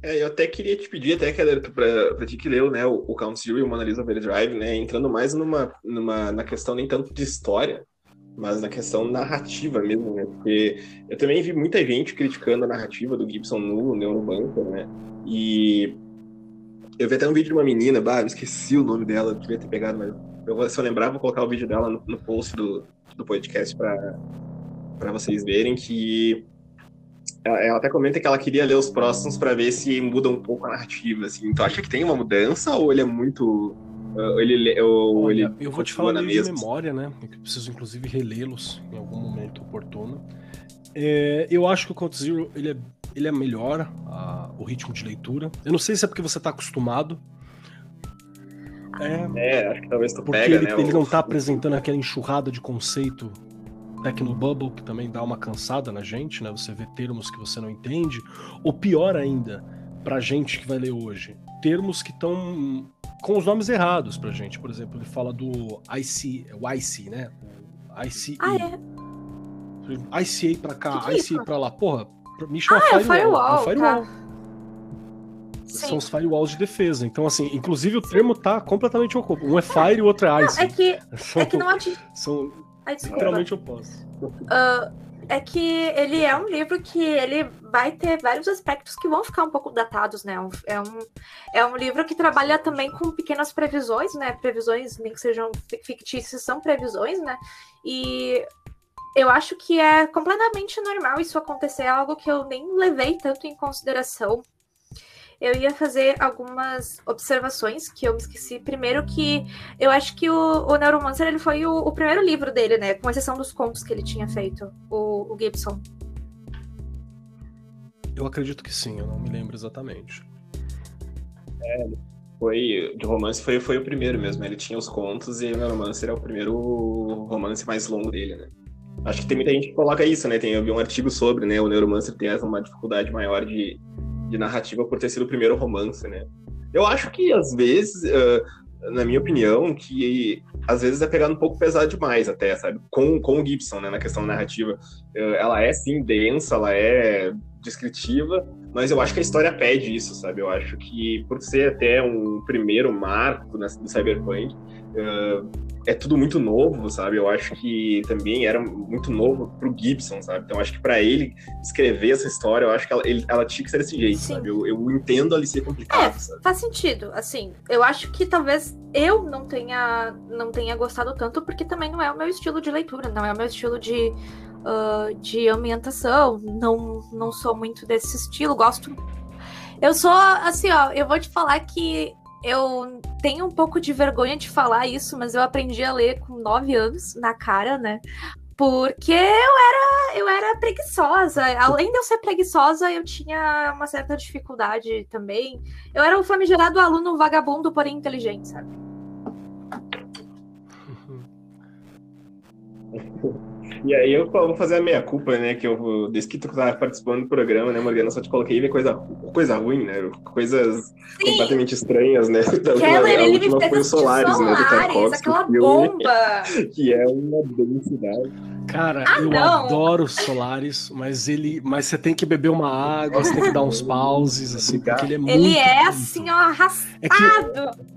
[SPEAKER 1] É, eu até queria te pedir, até, pra, pra ti que leu, né, o, o Count Zero e o Mona Lisa Overdrive, né, entrando mais numa, numa, na questão nem tanto de história, mas na questão narrativa mesmo, né, porque eu também vi muita gente criticando a narrativa do Gibson no Neuromancer, né, e eu vi até um vídeo de uma menina, bah, esqueci o nome dela, devia ter pegado, mas eu, se eu lembrar, vou colocar o vídeo dela no, no post do, do podcast para vocês verem que ela até comenta que ela queria ler os próximos para ver se muda um pouco a narrativa, assim. Então acha que tem uma mudança ou ele é muito ele, ou
[SPEAKER 3] Olha, ele eu vou te falar de memória, né? Eu preciso inclusive relê-los em algum momento oportuno. É, eu acho que o Count Zero ele é, ele é melhor a, o ritmo de leitura. Eu não sei se é porque você está acostumado.
[SPEAKER 1] É, é, acho que talvez tu
[SPEAKER 3] porque
[SPEAKER 1] pega,
[SPEAKER 3] ele,
[SPEAKER 1] né?
[SPEAKER 3] Ele não está apresentando aquela enxurrada de conceito Tecnobubble, que também dá uma cansada na gente, né? Você vê termos que você não entende. Ou pior ainda, pra gente que vai ler hoje, termos que estão com os nomes errados pra gente. Por exemplo, ele fala do IC, o IC, né? ICE.
[SPEAKER 2] Ah, é?
[SPEAKER 3] ICA pra cá, que que é ICA pra lá. Porra, me chama
[SPEAKER 2] ah, firewall. É firewall,
[SPEAKER 3] é firewall. Tá. São os firewalls de defesa. Então, assim, inclusive o termo tá completamente oculto. Um é fire e o outro é ice.
[SPEAKER 2] Não, é que, são, é que não adianta.
[SPEAKER 3] São Ai, literalmente opostos.
[SPEAKER 2] Uh, é que ele é um livro que ele vai ter vários aspectos que vão ficar um pouco datados, né? É um, é um livro que trabalha também com pequenas previsões, né? Previsões, nem que sejam fictícias, são previsões, né? E eu acho que é completamente normal isso acontecer, é algo que eu nem levei tanto em consideração eu ia fazer algumas observações que eu me esqueci. Primeiro que eu acho que o, o Neuromancer ele foi o, o, primeiro livro dele, né? Com exceção dos contos que ele tinha feito, o, o Gibson.
[SPEAKER 3] Eu acredito que sim, eu não me lembro exatamente.
[SPEAKER 1] É, foi, de romance foi, foi o primeiro mesmo. Ele tinha os contos e o Neuromancer é o primeiro romance mais longo dele, né? Acho que tem muita gente que coloca isso, né? Tem, eu vi um artigo sobre, né? O Neuromancer tem uma dificuldade maior de, de narrativa por ter sido o primeiro romance, né? Eu acho que, às vezes, uh, na minha opinião, que às vezes é pegando um pouco pesado demais até, sabe? Com, com o Gibson, né, na questão narrativa. Uh, ela é, sim, densa, ela é descritiva, mas eu acho que a história pede isso, sabe? Eu acho que, por ser até um primeiro marco do Cyberpunk, uh, é tudo muito novo, sabe? Eu acho que também era muito novo pro Gibson, sabe? Então acho que para ele escrever essa história, eu acho que ela, ele, ela tinha que ser desse jeito, Sim. sabe? Eu, eu entendo ali ser complicado,
[SPEAKER 2] é,
[SPEAKER 1] sabe?
[SPEAKER 2] Faz sentido, assim. Eu acho que talvez eu não tenha não tenha gostado tanto porque também não é o meu estilo de leitura, não é o meu estilo de uh, de ambientação. Não não sou muito desse estilo, gosto eu sou assim, ó, eu vou te falar que eu tenho um pouco de vergonha de falar isso, mas eu aprendi a ler com nove anos na cara, né? Porque eu era, eu era preguiçosa. Além de eu ser preguiçosa, eu tinha uma certa dificuldade também. Eu era o famigerado aluno vagabundo, porém inteligente, sabe?
[SPEAKER 1] E aí eu vou fazer a meia culpa, né? Que eu, desde que tu tava participando do programa, né, Morgana, só te coloquei ver coisa, coisa ruim, né? Coisas Sim. completamente estranhas, né?
[SPEAKER 2] Então, Keller, a última foi o Solaris, Solaris, né? Do Tarkovsky, aquela bomba!
[SPEAKER 1] Que é uma densidade.
[SPEAKER 3] Cara, ah, eu não. adoro Solaris, mas ele, mas você tem que beber uma água, você tem que dar uns pauses, assim, porque ele é muito.
[SPEAKER 2] Ele é assim, ó, arrastado. É que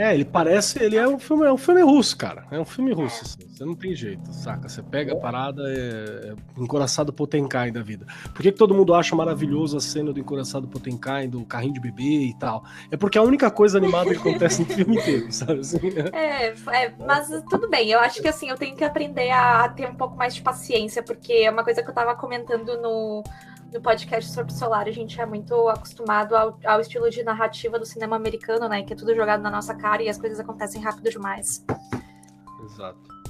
[SPEAKER 3] é, ele parece. Ele é um filme, é um filme russo, cara. É um filme russo. Assim. Você não tem jeito, saca? Você pega a parada, é, é encoraçado Potenkai da vida. Por que, que todo mundo acha maravilhoso a cena do encoraçado Potenkai, do carrinho de bebê e tal? É porque é a única coisa animada que acontece no filme inteiro, sabe? Assim,
[SPEAKER 2] é, é, mas tudo bem. Eu acho que assim, eu tenho que aprender a ter um pouco mais de paciência, porque é uma coisa que eu tava comentando no no podcast sobre Solar, a gente é muito acostumado ao, ao, estilo de narrativa do cinema americano, né? Que é tudo jogado na nossa cara e as coisas acontecem rápido demais.
[SPEAKER 3] Exato.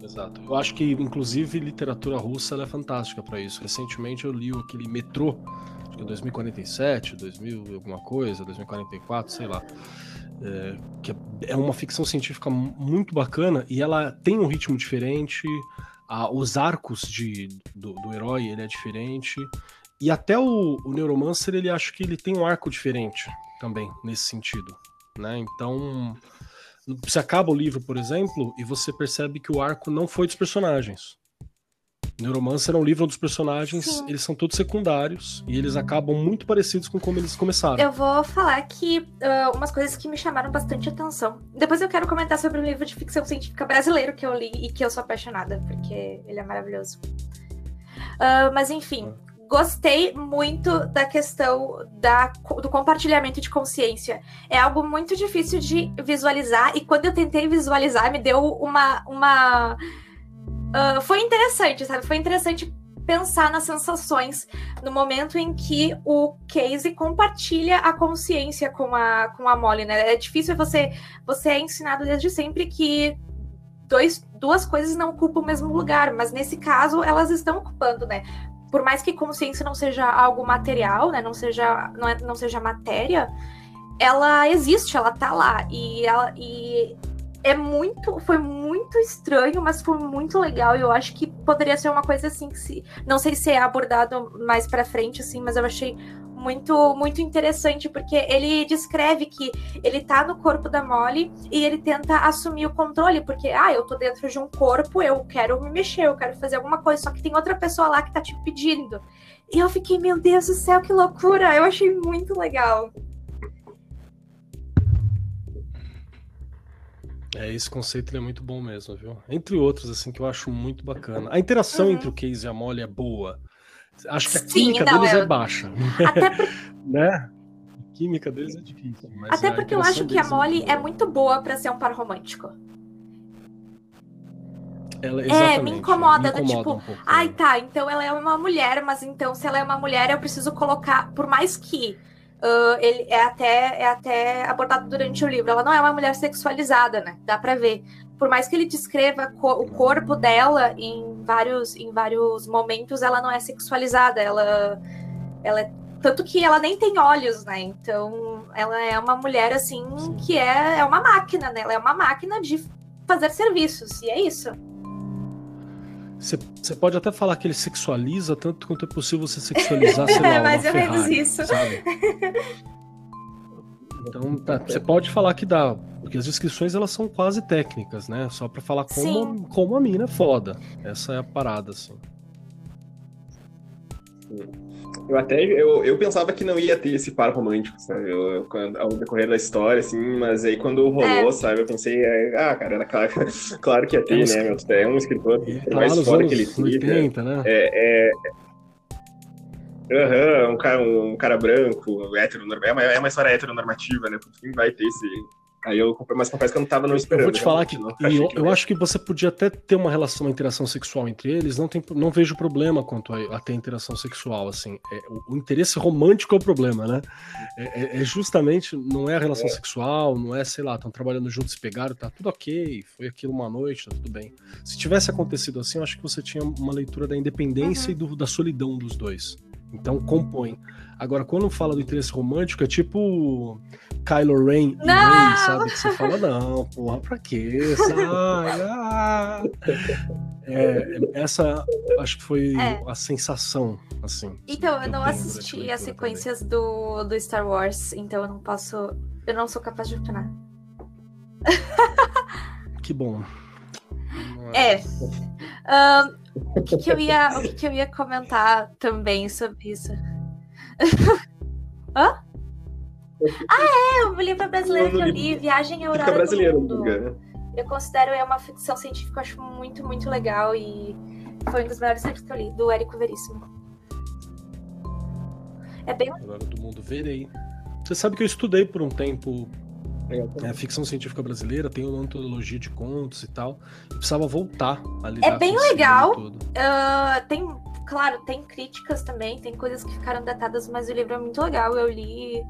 [SPEAKER 3] Exato. Eu acho que, inclusive, literatura russa é fantástica para isso. Recentemente eu li aquele Metrô, acho que é 2047, 2000 alguma coisa, 2044, sei lá. É, que é uma ficção científica muito bacana e ela tem um ritmo diferente, a, os arcos de, do, do, herói ele é diferente e até o, o Neuromancer ele acha que ele tem um arco diferente também nesse sentido, né? Então você acaba o livro, por exemplo, e você percebe que o arco não foi dos personagens. Neuromancer é um livro onde os personagens, Sim. eles são todos secundários e eles acabam muito parecidos com como eles começaram.
[SPEAKER 2] Eu vou falar que uh, umas coisas que me chamaram bastante atenção. Depois eu quero comentar sobre um livro de ficção científica brasileiro que eu li e que eu sou apaixonada, porque ele é maravilhoso. Uh, mas enfim, gostei muito da questão da, do compartilhamento de consciência. É algo muito difícil de visualizar, e quando eu tentei visualizar, me deu uma. uma Uh, foi interessante, sabe? Foi interessante pensar nas sensações no momento em que o Casey compartilha a consciência com a, com a Molly, né? É difícil você você é ensinado desde sempre que dois, duas coisas não ocupam o mesmo lugar, mas nesse caso elas estão ocupando, né? Por mais que consciência não seja algo material, né? Não seja não, é, não seja matéria, ela existe, ela tá lá e ela e é muito, foi muito estranho, mas foi muito legal. E eu acho que poderia ser uma coisa assim que se, não sei se é abordado mais para frente assim, mas eu achei muito muito interessante porque ele descreve que ele tá no corpo da Molly e ele tenta assumir o controle porque ah, eu tô dentro de um corpo, eu quero me mexer, eu quero fazer alguma coisa, só que tem outra pessoa lá que tá te pedindo. E eu fiquei, meu Deus do céu, que loucura! Eu achei muito legal.
[SPEAKER 3] É, esse conceito é muito bom mesmo, viu? Entre outros, assim, que eu acho muito bacana. A interação uhum. entre o Case e a Molly é boa. Acho que a Sim, química não, deles eu... é baixa. Até por... né? A química deles é difícil.
[SPEAKER 2] Até porque eu acho que a é Molly é muito, é boa para ser um par romântico.
[SPEAKER 3] Ela, é,
[SPEAKER 2] me incomoda, me incomoda tipo, um pouco, ai tá, então ela é uma mulher, mas então se ela é uma mulher, eu preciso colocar, por mais que Uh, ele é até, é até abordado durante o livro. Ela não é uma mulher sexualizada, né? Dá para ver. Por mais que ele descreva co o corpo dela em vários, em vários momentos, ela não é sexualizada. Ela, ela é, tanto que ela nem tem olhos, né? Então, ela é uma mulher assim que é, é uma máquina, né? Ela é uma máquina de fazer serviços. E é isso.
[SPEAKER 3] Você pode até falar que ele sexualiza tanto quanto é possível você sexualizar, sei lá,
[SPEAKER 2] é mais ou menos isso. Sabe?
[SPEAKER 3] Então, tá, você pode falar que dá, porque as descrições elas são quase técnicas, né? Só para falar como, como a mina é foda. Essa é a parada, assim.
[SPEAKER 1] Eu até eu, eu pensava que não ia ter esse par romântico, sabe? Eu, quando, ao decorrer da história, assim, mas aí quando rolou, é. sabe, eu pensei, é, ah, cara, era claro, claro que ia ter, é né? Meu, é um escritor,
[SPEAKER 3] por mais fora que ele seja. Né?
[SPEAKER 1] É, é, Uhum, um cara, um cara branco, hétero, é uma, é uma história heteronormativa, né? Por fim vai ter esse, Aí eu comprei, mas confesso que eu não tava não esperando.
[SPEAKER 3] Eu vou te falar que, não, eu, que eu acho que você podia até ter uma relação, uma interação sexual entre eles, não, tem, não vejo problema quanto a, a ter interação sexual, assim. É, o, o, interesse romântico é o problema, né? É, é, é justamente, não é a relação é. sexual, não é, sei lá, estão trabalhando juntos, se pegaram, tá tudo ok, foi aquilo uma noite, tá tudo bem. Se tivesse acontecido assim, eu acho que você tinha uma leitura da independência uhum. e do, da solidão dos dois. Então compõe. Agora, quando fala do interesse romântico, é tipo Kylo Ren e Rey, sabe? Que você fala, não, porra, pra quê? Sai, ah. é, essa acho que foi é. a sensação, assim.
[SPEAKER 2] Então, eu não assisti as sequências do, do Star Wars, então eu não posso. Eu não sou capaz de opinar.
[SPEAKER 3] Que bom.
[SPEAKER 2] É. Um, o que, que, eu ia, o que, que eu ia comentar também sobre isso? Hã? Ah, é, o livro brasileiro que eu li, Viagem à Aurora do Mundo. Eu considero é uma ficção científica, eu acho muito, muito legal e foi um dos melhores livros que eu li, do Érico Veríssimo. É bem...
[SPEAKER 3] Aurora do Mundo, verei. Você sabe que eu estudei por um tempo é, ficção científica brasileira, tem uma antologia de contos e tal. Eu precisava voltar a lidar
[SPEAKER 2] É bem legal. Uh, tem, claro, tem críticas também, tem coisas que ficaram datadas, mas o livro é muito legal. Eu li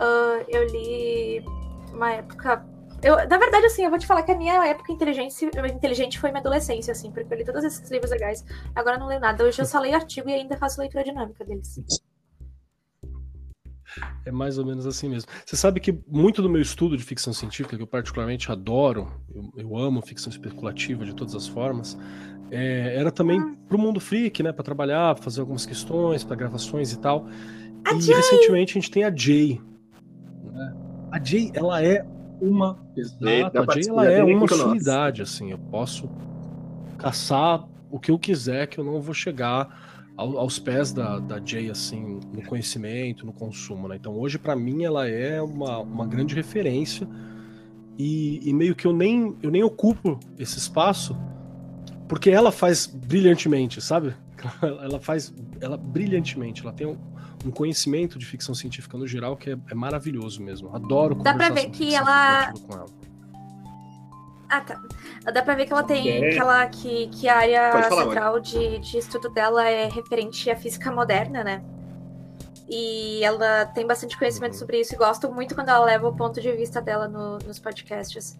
[SPEAKER 2] Uh, eu li uma época. Eu, na verdade, assim, eu vou te falar que a minha época inteligente, inteligente foi minha adolescência, assim, porque eu li todos esses livros legais. Agora não leio nada. Hoje eu só leio artigo e ainda faço leitura dinâmica deles.
[SPEAKER 3] É mais ou menos assim mesmo. Você sabe que muito do meu estudo de ficção científica, que eu particularmente adoro, eu, eu amo ficção especulativa de todas as formas, é, era também hum. para o mundo freak, né? Para trabalhar, pra fazer algumas questões, para gravações e tal. A e Jay. recentemente a gente tem a Jay. Né? A Jay, ela é uma. Exato, a Jay ela é uma sumidade, assim. Eu posso caçar o que eu quiser, que eu não vou chegar aos pés da, da Jay, assim, no conhecimento, no consumo, né? Então hoje, para mim, ela é uma, uma grande referência e, e, meio que eu nem, eu nem ocupo esse espaço porque ela faz brilhantemente, sabe? Ela faz ela brilhantemente, ela tem um, um conhecimento de ficção científica no geral que é, é maravilhoso mesmo. Adoro
[SPEAKER 2] Dá pra ver que ela... Ela. Ah, tá. Dá pra ver que ela tem. É. Que, ela, que, que a área falar, central de, de estudo dela é referente à física moderna, né? E ela tem bastante conhecimento uhum. sobre isso e gosto muito quando ela leva o ponto de vista dela no, nos podcasts.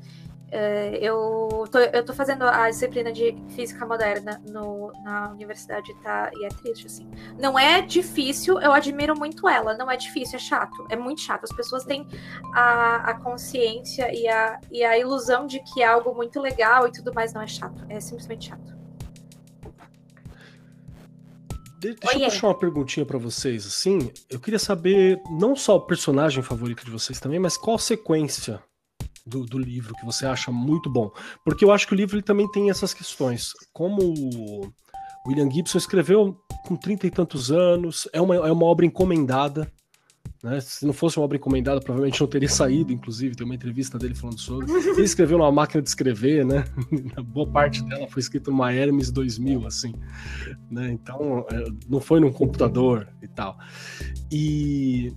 [SPEAKER 2] É, eu, tô, eu tô fazendo a disciplina de física moderna no, na universidade, tá? E é triste, assim. Não é difícil, eu admiro muito ela. Não é difícil, é chato. É muito chato. As pessoas têm a, a consciência e a, e a ilusão de que é algo muito legal e tudo mais. Não é chato. É simplesmente chato.
[SPEAKER 3] De deixa Oiê. eu puxar uma perguntinha para vocês, assim. Eu queria saber não só o personagem favorito de vocês também, mas qual sequência do, do, livro que você acha muito bom? Porque eu acho que o livro ele também tem essas questões. Como William Gibson escreveu com trinta e tantos anos, é uma, é uma obra encomendada. Né? Se não fosse uma obra encomendada, provavelmente não teria saído, inclusive, tem uma entrevista dele falando sobre. Ele escreveu numa máquina de escrever, né? Boa parte dela foi escrita numa Hermes 2000, assim. Né? Então, é, não foi num computador e tal. E,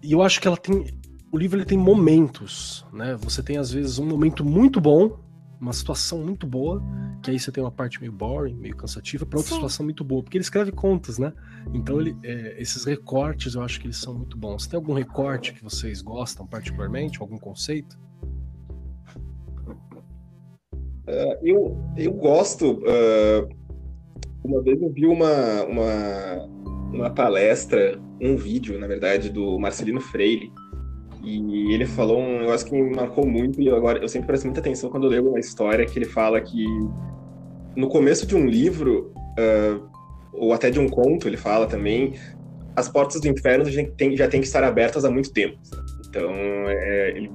[SPEAKER 3] e eu acho que ela tem o livro ele tem momentos, né? Você tem às vezes um momento muito bom, uma situação muito boa, que aí você tem uma parte meio boring, meio cansativa, para outra Sim. situação muito boa, porque ele escreve contas, né? Então ele, é, esses recortes eu acho que eles são muito bons. Tem algum recorte que vocês gostam particularmente, algum conceito?
[SPEAKER 1] Uh, eu, eu gosto. Uh, uma vez eu vi uma, uma, uma palestra, um vídeo, na verdade, do Marcelino Freire, e ele falou um negócio que me marcou muito e agora eu sempre presto muita atenção quando eu leio uma história que ele fala que no começo de um livro, uh, ou até de um conto, ele fala também, as portas do inferno já tem, já tem que estar abertas há muito tempo. Então, é, ele,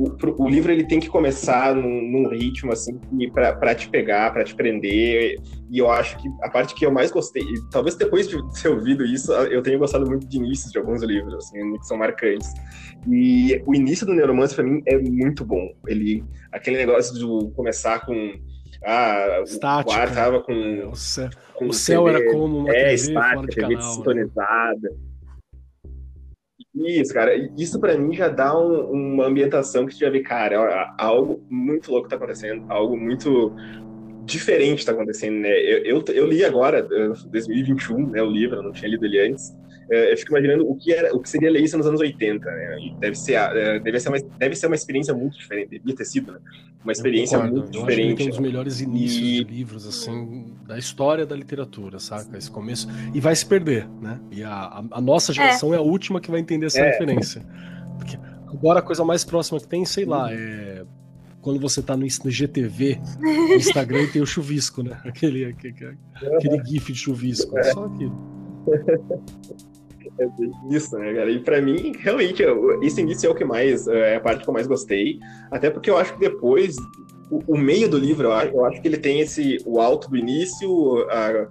[SPEAKER 1] o, o, livro ele tem que começar num, num ritmo assim para te pegar, para te prender. E eu acho que a parte que eu mais gostei, talvez depois de ter ouvido isso, eu tenha gostado muito de inícios de alguns livros, assim, que são marcantes. E o início do Neuromance para mim é muito bom. Ele aquele negócio de começar com ah,
[SPEAKER 3] Estática,
[SPEAKER 1] o ar tava com.
[SPEAKER 3] O céu, com o céu era como uma
[SPEAKER 1] é,
[SPEAKER 3] TV
[SPEAKER 1] estática, TV canal, sintonizada. Né? Isso, cara. Isso para mim já dá um, uma ambientação que você já vê, cara, algo muito louco tá acontecendo, algo muito diferente tá acontecendo, né? Eu, eu, eu li agora, 2021, né, o livro, eu não tinha lido ele antes. É, eu fico imaginando o que, era, o que seria ler isso nos anos 80, né? E deve ser, é, deve, ser uma, deve ser uma experiência muito diferente, devia ter sido, né? Uma experiência muito eu diferente. Acho que
[SPEAKER 3] tem um dos melhores inícios e... de livros, assim, da história da literatura, saca? Esse começo. E vai se perder, né? E a, a nossa geração é. é. a última que vai entender essa é. referência. Porque agora a coisa mais próxima que tem, sei lá, é quando você tá no, no GTV, no Instagram, tem o chuvisco, né? Aquele, aquele, aquele gif de chuvisco. É só aquilo.
[SPEAKER 1] É isso, né, cara? E pra mim, realmente, esse início é o que mais, é a parte que eu mais gostei. Até porque eu acho que depois, o, o meio do livro, eu acho, eu acho, que ele tem esse, o alto do início, a,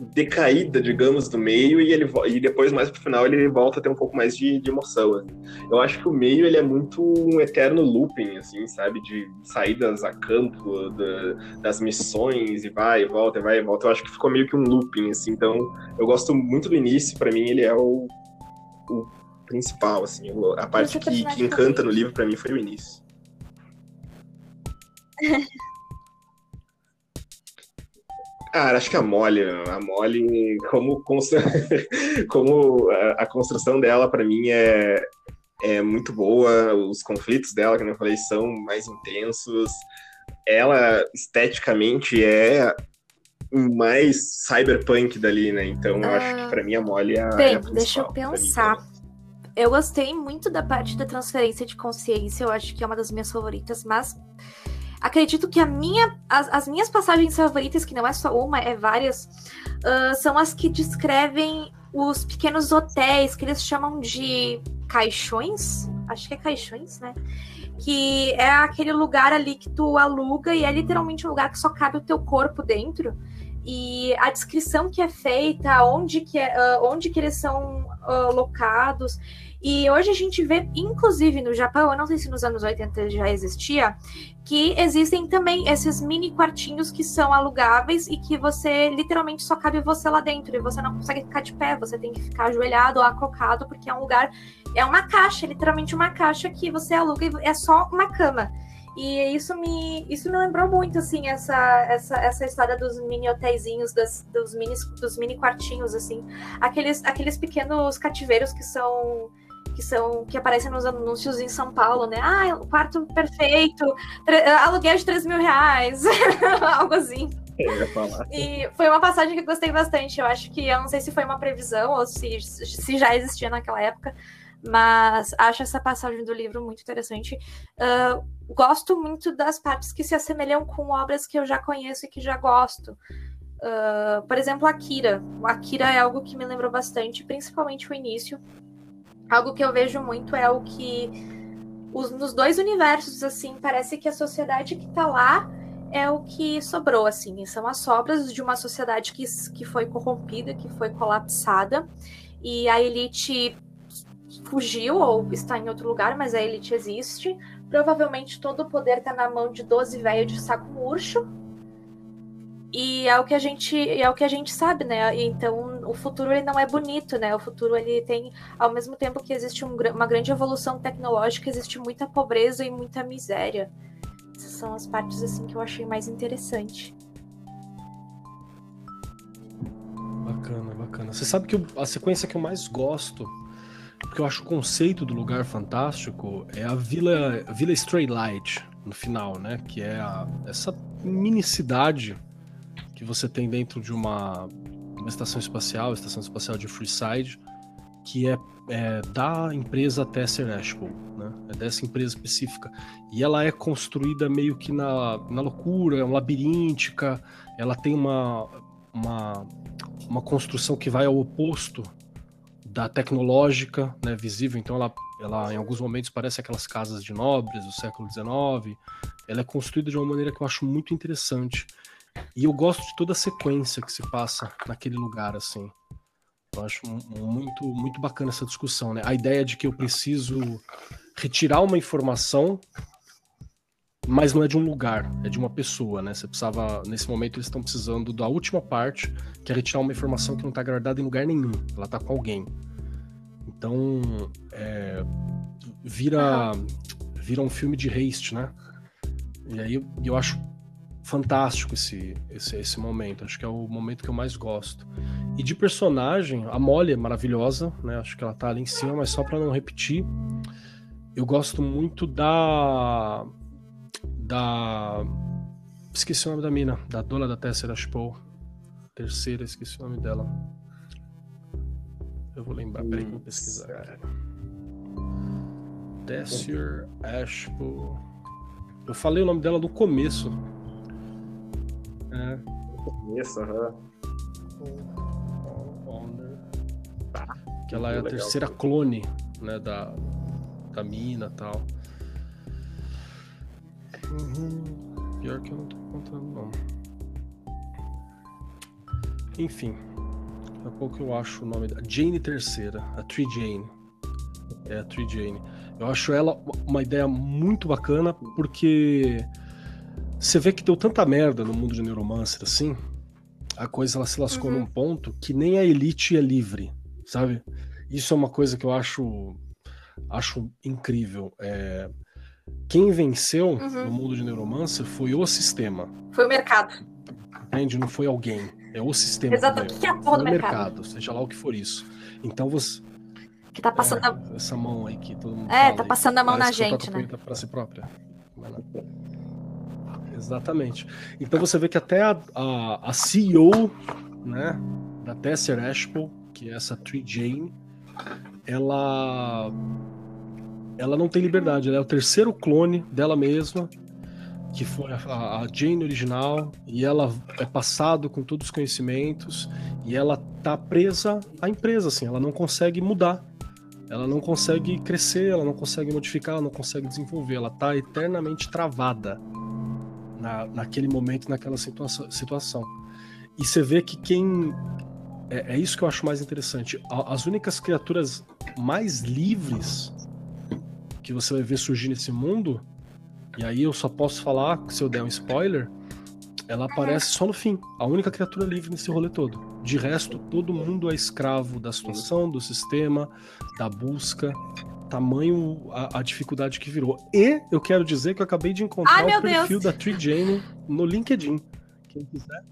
[SPEAKER 1] decaída, digamos, do meio e ele e depois mais pro final ele volta a ter um pouco mais de, de emoção. Assim. Eu acho que o meio ele é muito um eterno looping, assim, sabe, de saídas a campo, da, das missões e vai e volta, e vai e volta. Eu acho que ficou meio que um looping, assim. Então eu gosto muito do início. Para mim ele é o, o principal, assim, a parte que, que encanta no livro para mim foi o início. Cara, acho que a Molly, a Molly, como, como a, construção dela para mim é, é muito boa, os conflitos dela, que eu falei, são mais intensos. Ela esteticamente é mais cyberpunk dali, né? Então eu acho que para mim a Molly é.
[SPEAKER 2] Bem,
[SPEAKER 1] é a
[SPEAKER 2] deixa eu pensar. eu gostei muito da parte da transferência de consciência, eu acho que é uma das minhas favoritas, mas acredito que a minha, as, as minhas passagens favoritas, que não é só uma, é várias, uh, são as que descrevem os pequenos hotéis que eles chamam de caixões, acho que é caixões, né? Que é aquele lugar ali que tu aluga e é literalmente um lugar que só cabe o teu corpo dentro. E a descrição que é feita, onde que, é, uh, onde que eles são uh, locados. E hoje a gente vê, inclusive no Japão, eu não sei se nos anos 80 já existia, que existem também esses mini quartinhos que são alugáveis e que você literalmente só cabe você lá dentro e você não consegue ficar de pé, você tem que ficar ajoelhado ou acocado, porque é um lugar, é uma caixa, literalmente uma caixa que você aluga e é só uma cama. E isso me, isso me lembrou muito, assim, essa, essa, essa história dos mini hotéisinhos, das, dos, mini, dos mini quartinhos, assim. Aqueles, aqueles pequenos cativeiros que são que são que aparecem nos anúncios em São Paulo, né? Ah, o quarto perfeito, aluguel de 3 mil reais, algo assim. E foi uma passagem que eu gostei bastante. Eu acho que eu não sei se foi uma previsão ou se, se já existia naquela época, mas acho essa passagem do livro muito interessante. Uh, gosto muito das partes que se assemelham com obras que eu já conheço e que já gosto. Uh, por exemplo, Akira. O Akira é algo que me lembrou bastante, principalmente o início. Algo que eu vejo muito é o que os, nos dois universos, assim, parece que a sociedade que tá lá é o que sobrou, assim. São as sobras de uma sociedade que, que foi corrompida, que foi colapsada. E a elite fugiu ou está em outro lugar, mas a elite existe. Provavelmente todo o poder está na mão de 12 velhos de saco murcho. E é o que a gente é o que a gente sabe, né? Então o futuro ele não é bonito, né? O futuro ele tem ao mesmo tempo que existe um, uma grande evolução tecnológica, existe muita pobreza e muita miséria. Essas são as partes assim que eu achei mais interessante.
[SPEAKER 3] Bacana, bacana. Você sabe que a sequência que eu mais gosto porque eu acho o conceito do lugar fantástico é a Vila, Vila Straylight no final, né? Que é a, essa mini cidade que você tem dentro de uma, uma estação espacial, a estação espacial de Freeside, que é, é da empresa Tesser Ashpool, né? É dessa empresa específica. E ela é construída meio que na, na loucura, é uma labiríntica, ela tem uma, uma, uma construção que vai ao oposto da tecnológica, né, visível. Então ela, ela em alguns momentos parece aquelas casas de nobres do século XIX. Ela é construída de uma maneira que eu acho muito interessante. E eu gosto de toda a sequência que se passa naquele lugar assim. Eu acho muito muito bacana essa discussão, né? A ideia de que eu preciso retirar uma informação mas não é de um lugar, é de uma pessoa, né? Você precisava, nesse momento, eles estão precisando da última parte, que é retirar uma informação que não está guardada em lugar nenhum, ela está com alguém. Então, é, vira, vira um filme de haste, né? E aí eu acho fantástico esse, esse, esse momento, acho que é o momento que eu mais gosto. E de personagem, a Molly é maravilhosa, né? Acho que ela tá ali em cima, mas só para não repetir, eu gosto muito da da. Esqueci o nome da mina, da dona da Tessera Ashpool. Terceira, esqueci o nome dela. Eu vou lembrar, peraí que eu vou pesquisar. Tesser Ashpool. Eu falei o nome dela no começo.
[SPEAKER 1] É. Começo, aham.
[SPEAKER 3] Que ela é a terceira clone, né, da, da mina e tal. Uhum. Pior que eu não tô contando, não. Enfim. Daqui a pouco eu acho o nome da. Jane Terceira, a Tree Jane. É a Tree Jane. Eu acho ela uma ideia muito bacana, porque você vê que deu tanta merda no mundo de Neuromancer assim. A coisa ela se lascou uhum. num ponto que nem a elite é livre, sabe? Isso é uma coisa que eu acho acho incrível. É, quem venceu uhum. no mundo de neuromancer foi o sistema.
[SPEAKER 2] Foi o mercado.
[SPEAKER 3] Entende? Não foi alguém. É o sistema.
[SPEAKER 2] Exato. O que é a porra do mercado? mercado?
[SPEAKER 3] Seja lá o que for isso. Então você.
[SPEAKER 2] Que tá passando é,
[SPEAKER 3] a... Essa mão aí que todo mundo.
[SPEAKER 2] É, tá passando aí, a mão na gente, né?
[SPEAKER 3] Pra si própria. Exatamente. Então você vê que até a, a, a CEO né, da Tesser Ashpool, que é essa Tree Jane, ela ela não tem liberdade, ela é o terceiro clone dela mesma, que foi a, a Jane original, e ela é passado com todos os conhecimentos, e ela tá presa à empresa, assim, ela não consegue mudar, ela não consegue crescer, ela não consegue modificar, ela não consegue desenvolver, ela tá eternamente travada na, naquele momento, naquela situa situação. E você vê que quem. É, é, isso que eu acho mais interessante. As únicas criaturas mais livres que você vai ver surgir nesse mundo, e aí eu só posso falar, se eu der um spoiler, ela aparece só no fim. A única criatura livre nesse rolê todo. De resto, todo mundo é escravo da situação, do sistema, da busca. Tamanho a, a dificuldade que virou. E eu quero dizer que eu acabei de encontrar Ai, o perfil Deus. da Tree Jane no LinkedIn. Quem quiser.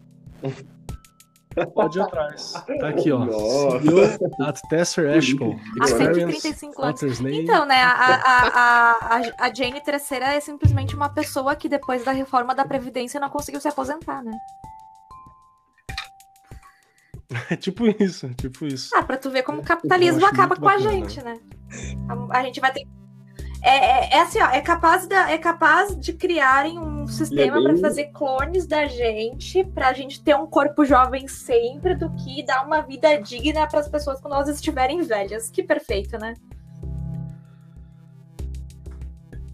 [SPEAKER 3] Pode ir atrás. Tá aqui, ó. Nossa. at Tesser Ashpo.
[SPEAKER 2] Há 135 anos. Então, né, a, a, a, a Jane Terceira é simplesmente uma pessoa que depois da reforma da Previdência não conseguiu se aposentar, né?
[SPEAKER 3] É tipo isso, tipo isso.
[SPEAKER 2] Ah, pra tu ver como o capitalismo acaba com bacana. a gente, né? A, a gente vai ter é, é, é, assim, ó, é capaz, da, é capaz de criarem um sistema é bem... para fazer clones da gente, pra gente ter um corpo jovem sempre, do que dar uma vida digna para as pessoas quando elas estiverem velhas. Que perfeito, né?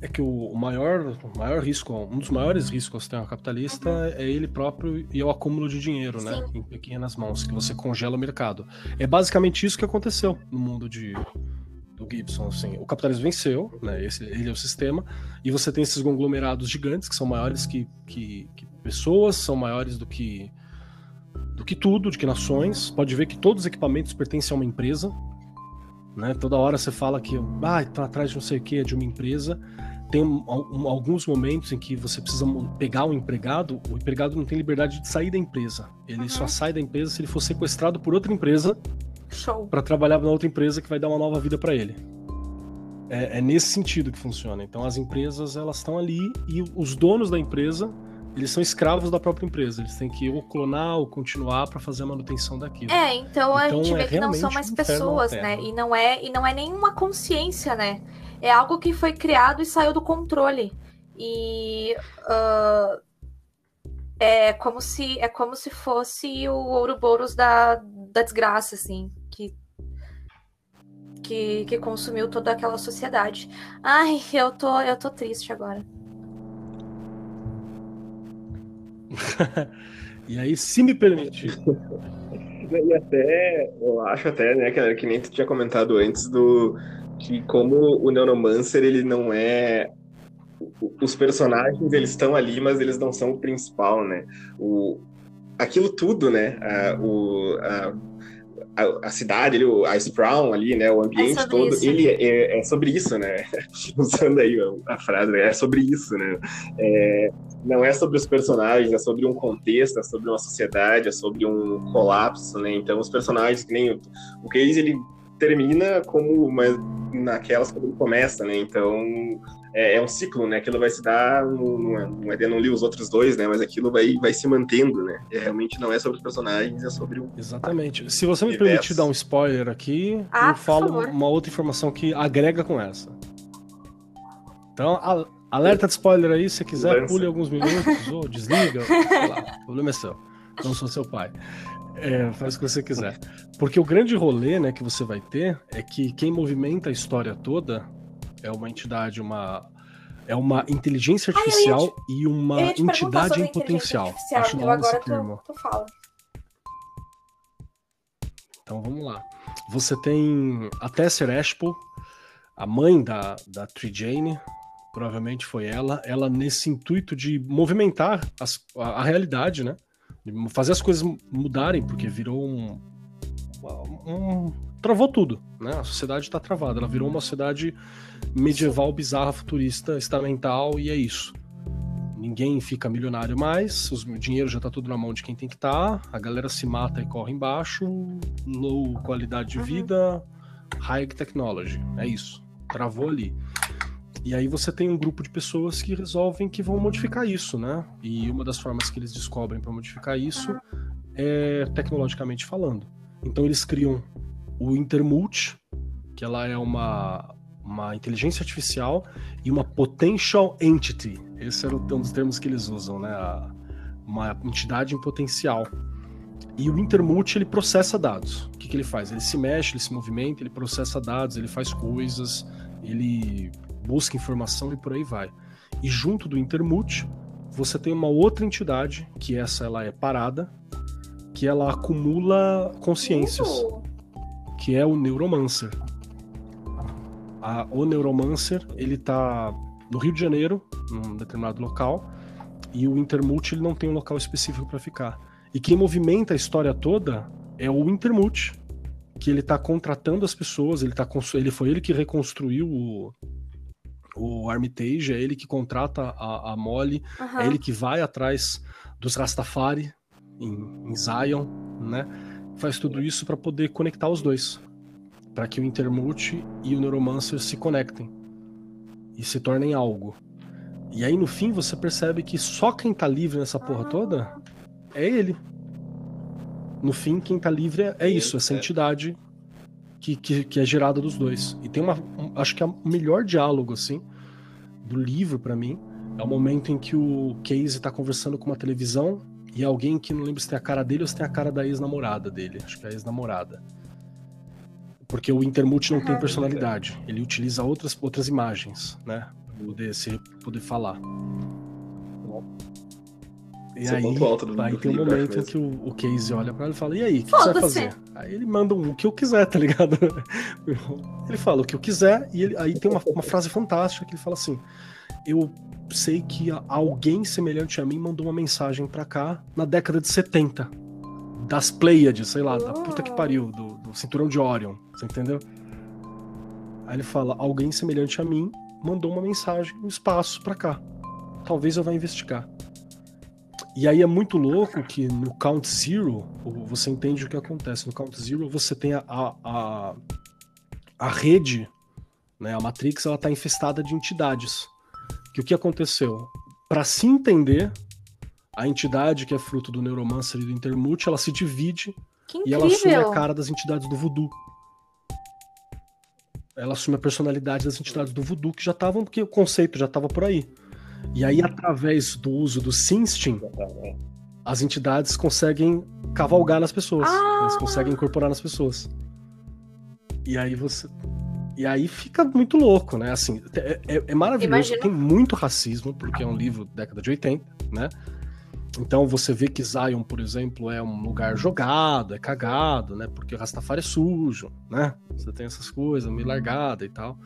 [SPEAKER 3] É que o maior, o maior risco, um dos maiores riscos do sistema capitalista uhum. é ele próprio e é o acúmulo de dinheiro, né? Sim. né? Em pequenas mãos, que você congela o mercado. É basicamente isso que aconteceu no mundo de, do Gibson, assim, o capitalismo venceu, né? Esse, ele é o sistema, e você tem esses conglomerados gigantes que são maiores que, que, que pessoas, são maiores do que do que tudo, de que nações. Pode ver que todos os equipamentos pertencem a uma empresa, né? Toda hora você fala que ah, tá atrás de não sei o que, é de uma empresa. Tem um, um, alguns momentos em que você precisa pegar um empregado, o empregado não tem liberdade de sair da empresa. Ele uhum. só sai da empresa se ele for sequestrado por outra empresa para trabalhar na outra empresa que vai dar uma nova vida para ele. É, é, nesse sentido que funciona. Então as empresas elas estão ali e os donos da empresa eles são escravos da própria empresa. Eles têm que ou clonar ou continuar para fazer a manutenção daquilo.
[SPEAKER 2] É, então, a então, gente vê é que não são mais pessoas, né? E não é e não é nenhuma consciência, né? É algo que foi criado e saiu do controle. E uh, é como se é como se fosse o Ouroboros da, da desgraça, assim que, que, que consumiu toda aquela sociedade. Ai, eu tô, eu tô triste agora.
[SPEAKER 3] e aí, se me permite.
[SPEAKER 1] E até, eu acho até, né, que, que nem tu tinha comentado antes, do que como o Neuromancer, ele não é os personagens eles estão ali, mas eles não são o principal, né? O, aquilo tudo, né? A, o, a, a, a cidade, ali, a Sprown ali, né, o ambiente é todo, isso. ele é, é, sobre isso, né? Usando aí a, frase, é sobre isso, né? É, não é sobre os personagens, é sobre um contexto, é sobre uma sociedade, é sobre um colapso, né? Então os personagens, que nem o, o Case, ele termina como uma, naquelas quando ele começa, né? Então é, é, um ciclo, né? Aquilo vai se dar, no, no, ainda não li os outros dois, né? Mas aquilo vai, vai se mantendo, né? É, realmente não é sobre os personagens, é sobre o.
[SPEAKER 3] Exatamente. Se você me permitir dar um spoiler aqui, ah, eu falo uma outra informação que agrega com essa. Então, a, alerta de spoiler aí, se quiser, Lança. pule alguns minutos, ou desliga, sei lá, o problema é seu. Não sou seu pai. É, faz o que você quiser. Porque o grande rolê, né, que você vai ter é que quem movimenta a história toda é uma entidade, uma é uma inteligência artificial te, e uma entidade em potencial. Acho eu agora termo. Tu, tu fala. Então vamos lá. Você tem a Tesser Ashpo, a mãe da, da Trijane, provavelmente foi ela, ela nesse intuito de movimentar as, a, a, realidade, né? Fazer as coisas mudarem, porque virou um, um travou tudo, né? A sociedade está travada, ela virou uma sociedade medieval, bizarra, futurista, estamental e é isso. Ninguém fica milionário mais, o dinheiro já tá tudo na mão de quem tem que estar, tá, a galera se mata e corre embaixo, low qualidade de uhum. vida, high technology, é isso. Travou ali. E aí você tem um grupo de pessoas que resolvem que vão modificar isso, né? E uma das formas que eles descobrem para modificar isso é tecnologicamente falando. Então eles criam o Intermult, que ela é uma, uma inteligência artificial e uma potential entity. Esse era um dos termos que eles usam, né? Uma entidade em potencial. E o Intermulti ele processa dados. O que, que ele faz? Ele se mexe, ele se movimenta, ele processa dados, ele faz coisas, ele busca informação e por aí vai. E junto do Intermulti, você tem uma outra entidade, que essa ela é parada, que ela acumula consciências, uh. que é o Neuromancer. A, o Neuromancer, ele tá no Rio de Janeiro, num determinado local, e o Intermulti ele não tem um local específico para ficar. E quem movimenta a história toda é o Intermulti, que ele tá contratando as pessoas, ele, tá, ele foi ele que reconstruiu o, o Armitage, é ele que contrata a, a Molly, uhum. é ele que vai atrás dos Rastafari em, em Zion, né? Faz tudo isso para poder conectar os dois, para que o Intermulti e o Neuromancer se conectem e se tornem algo. E aí no fim você percebe que só quem tá livre nessa porra toda é ele. No fim, quem tá livre é, é isso, essa entidade que, que, que, é gerada dos dois. E tem uma. Um, acho que é o melhor diálogo, assim, do livro para mim. É o momento em que o Casey tá conversando com uma televisão e alguém que não lembro se tem a cara dele ou se tem a cara da ex-namorada dele. Acho que é a ex-namorada. Porque o Intermute não tem personalidade. Ele utiliza outras, outras imagens, né? Pra poder, se, poder falar. E Esse é aí, é do, aí do tem um momento em que o, o Casey olha pra ele e fala: E aí, o que, você vai fazer? Aí ele manda um, o que eu quiser, tá ligado? ele fala o que eu quiser, e ele, aí tem uma, uma frase fantástica que ele fala assim: Eu sei que alguém semelhante a mim mandou uma mensagem pra cá na década de 70. Das Pleiades, sei lá, da puta que pariu, do, do cinturão de Orion, você entendeu? Aí ele fala: Alguém semelhante a mim mandou uma mensagem no espaço pra cá. Talvez eu vá investigar. E aí é muito louco que no Count Zero, você entende o que acontece. No Count Zero, você tem a, a, a rede, né, a Matrix, ela está infestada de entidades. Que o que aconteceu? Para se entender, a entidade que é fruto do Neuromancer e do Intermute, ela se divide e ela assume a cara das entidades do voodoo. Ela assume a personalidade das entidades do voodoo que já estavam, porque o conceito já estava por aí. E aí, através do uso do Sinstin, as entidades conseguem cavalgar nas pessoas. Ah. Elas conseguem incorporar nas pessoas. E aí você. E aí fica muito louco, né? Assim, é, é, é maravilhoso. Imagina. Tem muito racismo, porque é um livro da década de 80, né? Então você vê que Zion, por exemplo, é um lugar jogado, é cagado, né? Porque o Rastafari é sujo, né? Você tem essas coisas, meio largada e tal.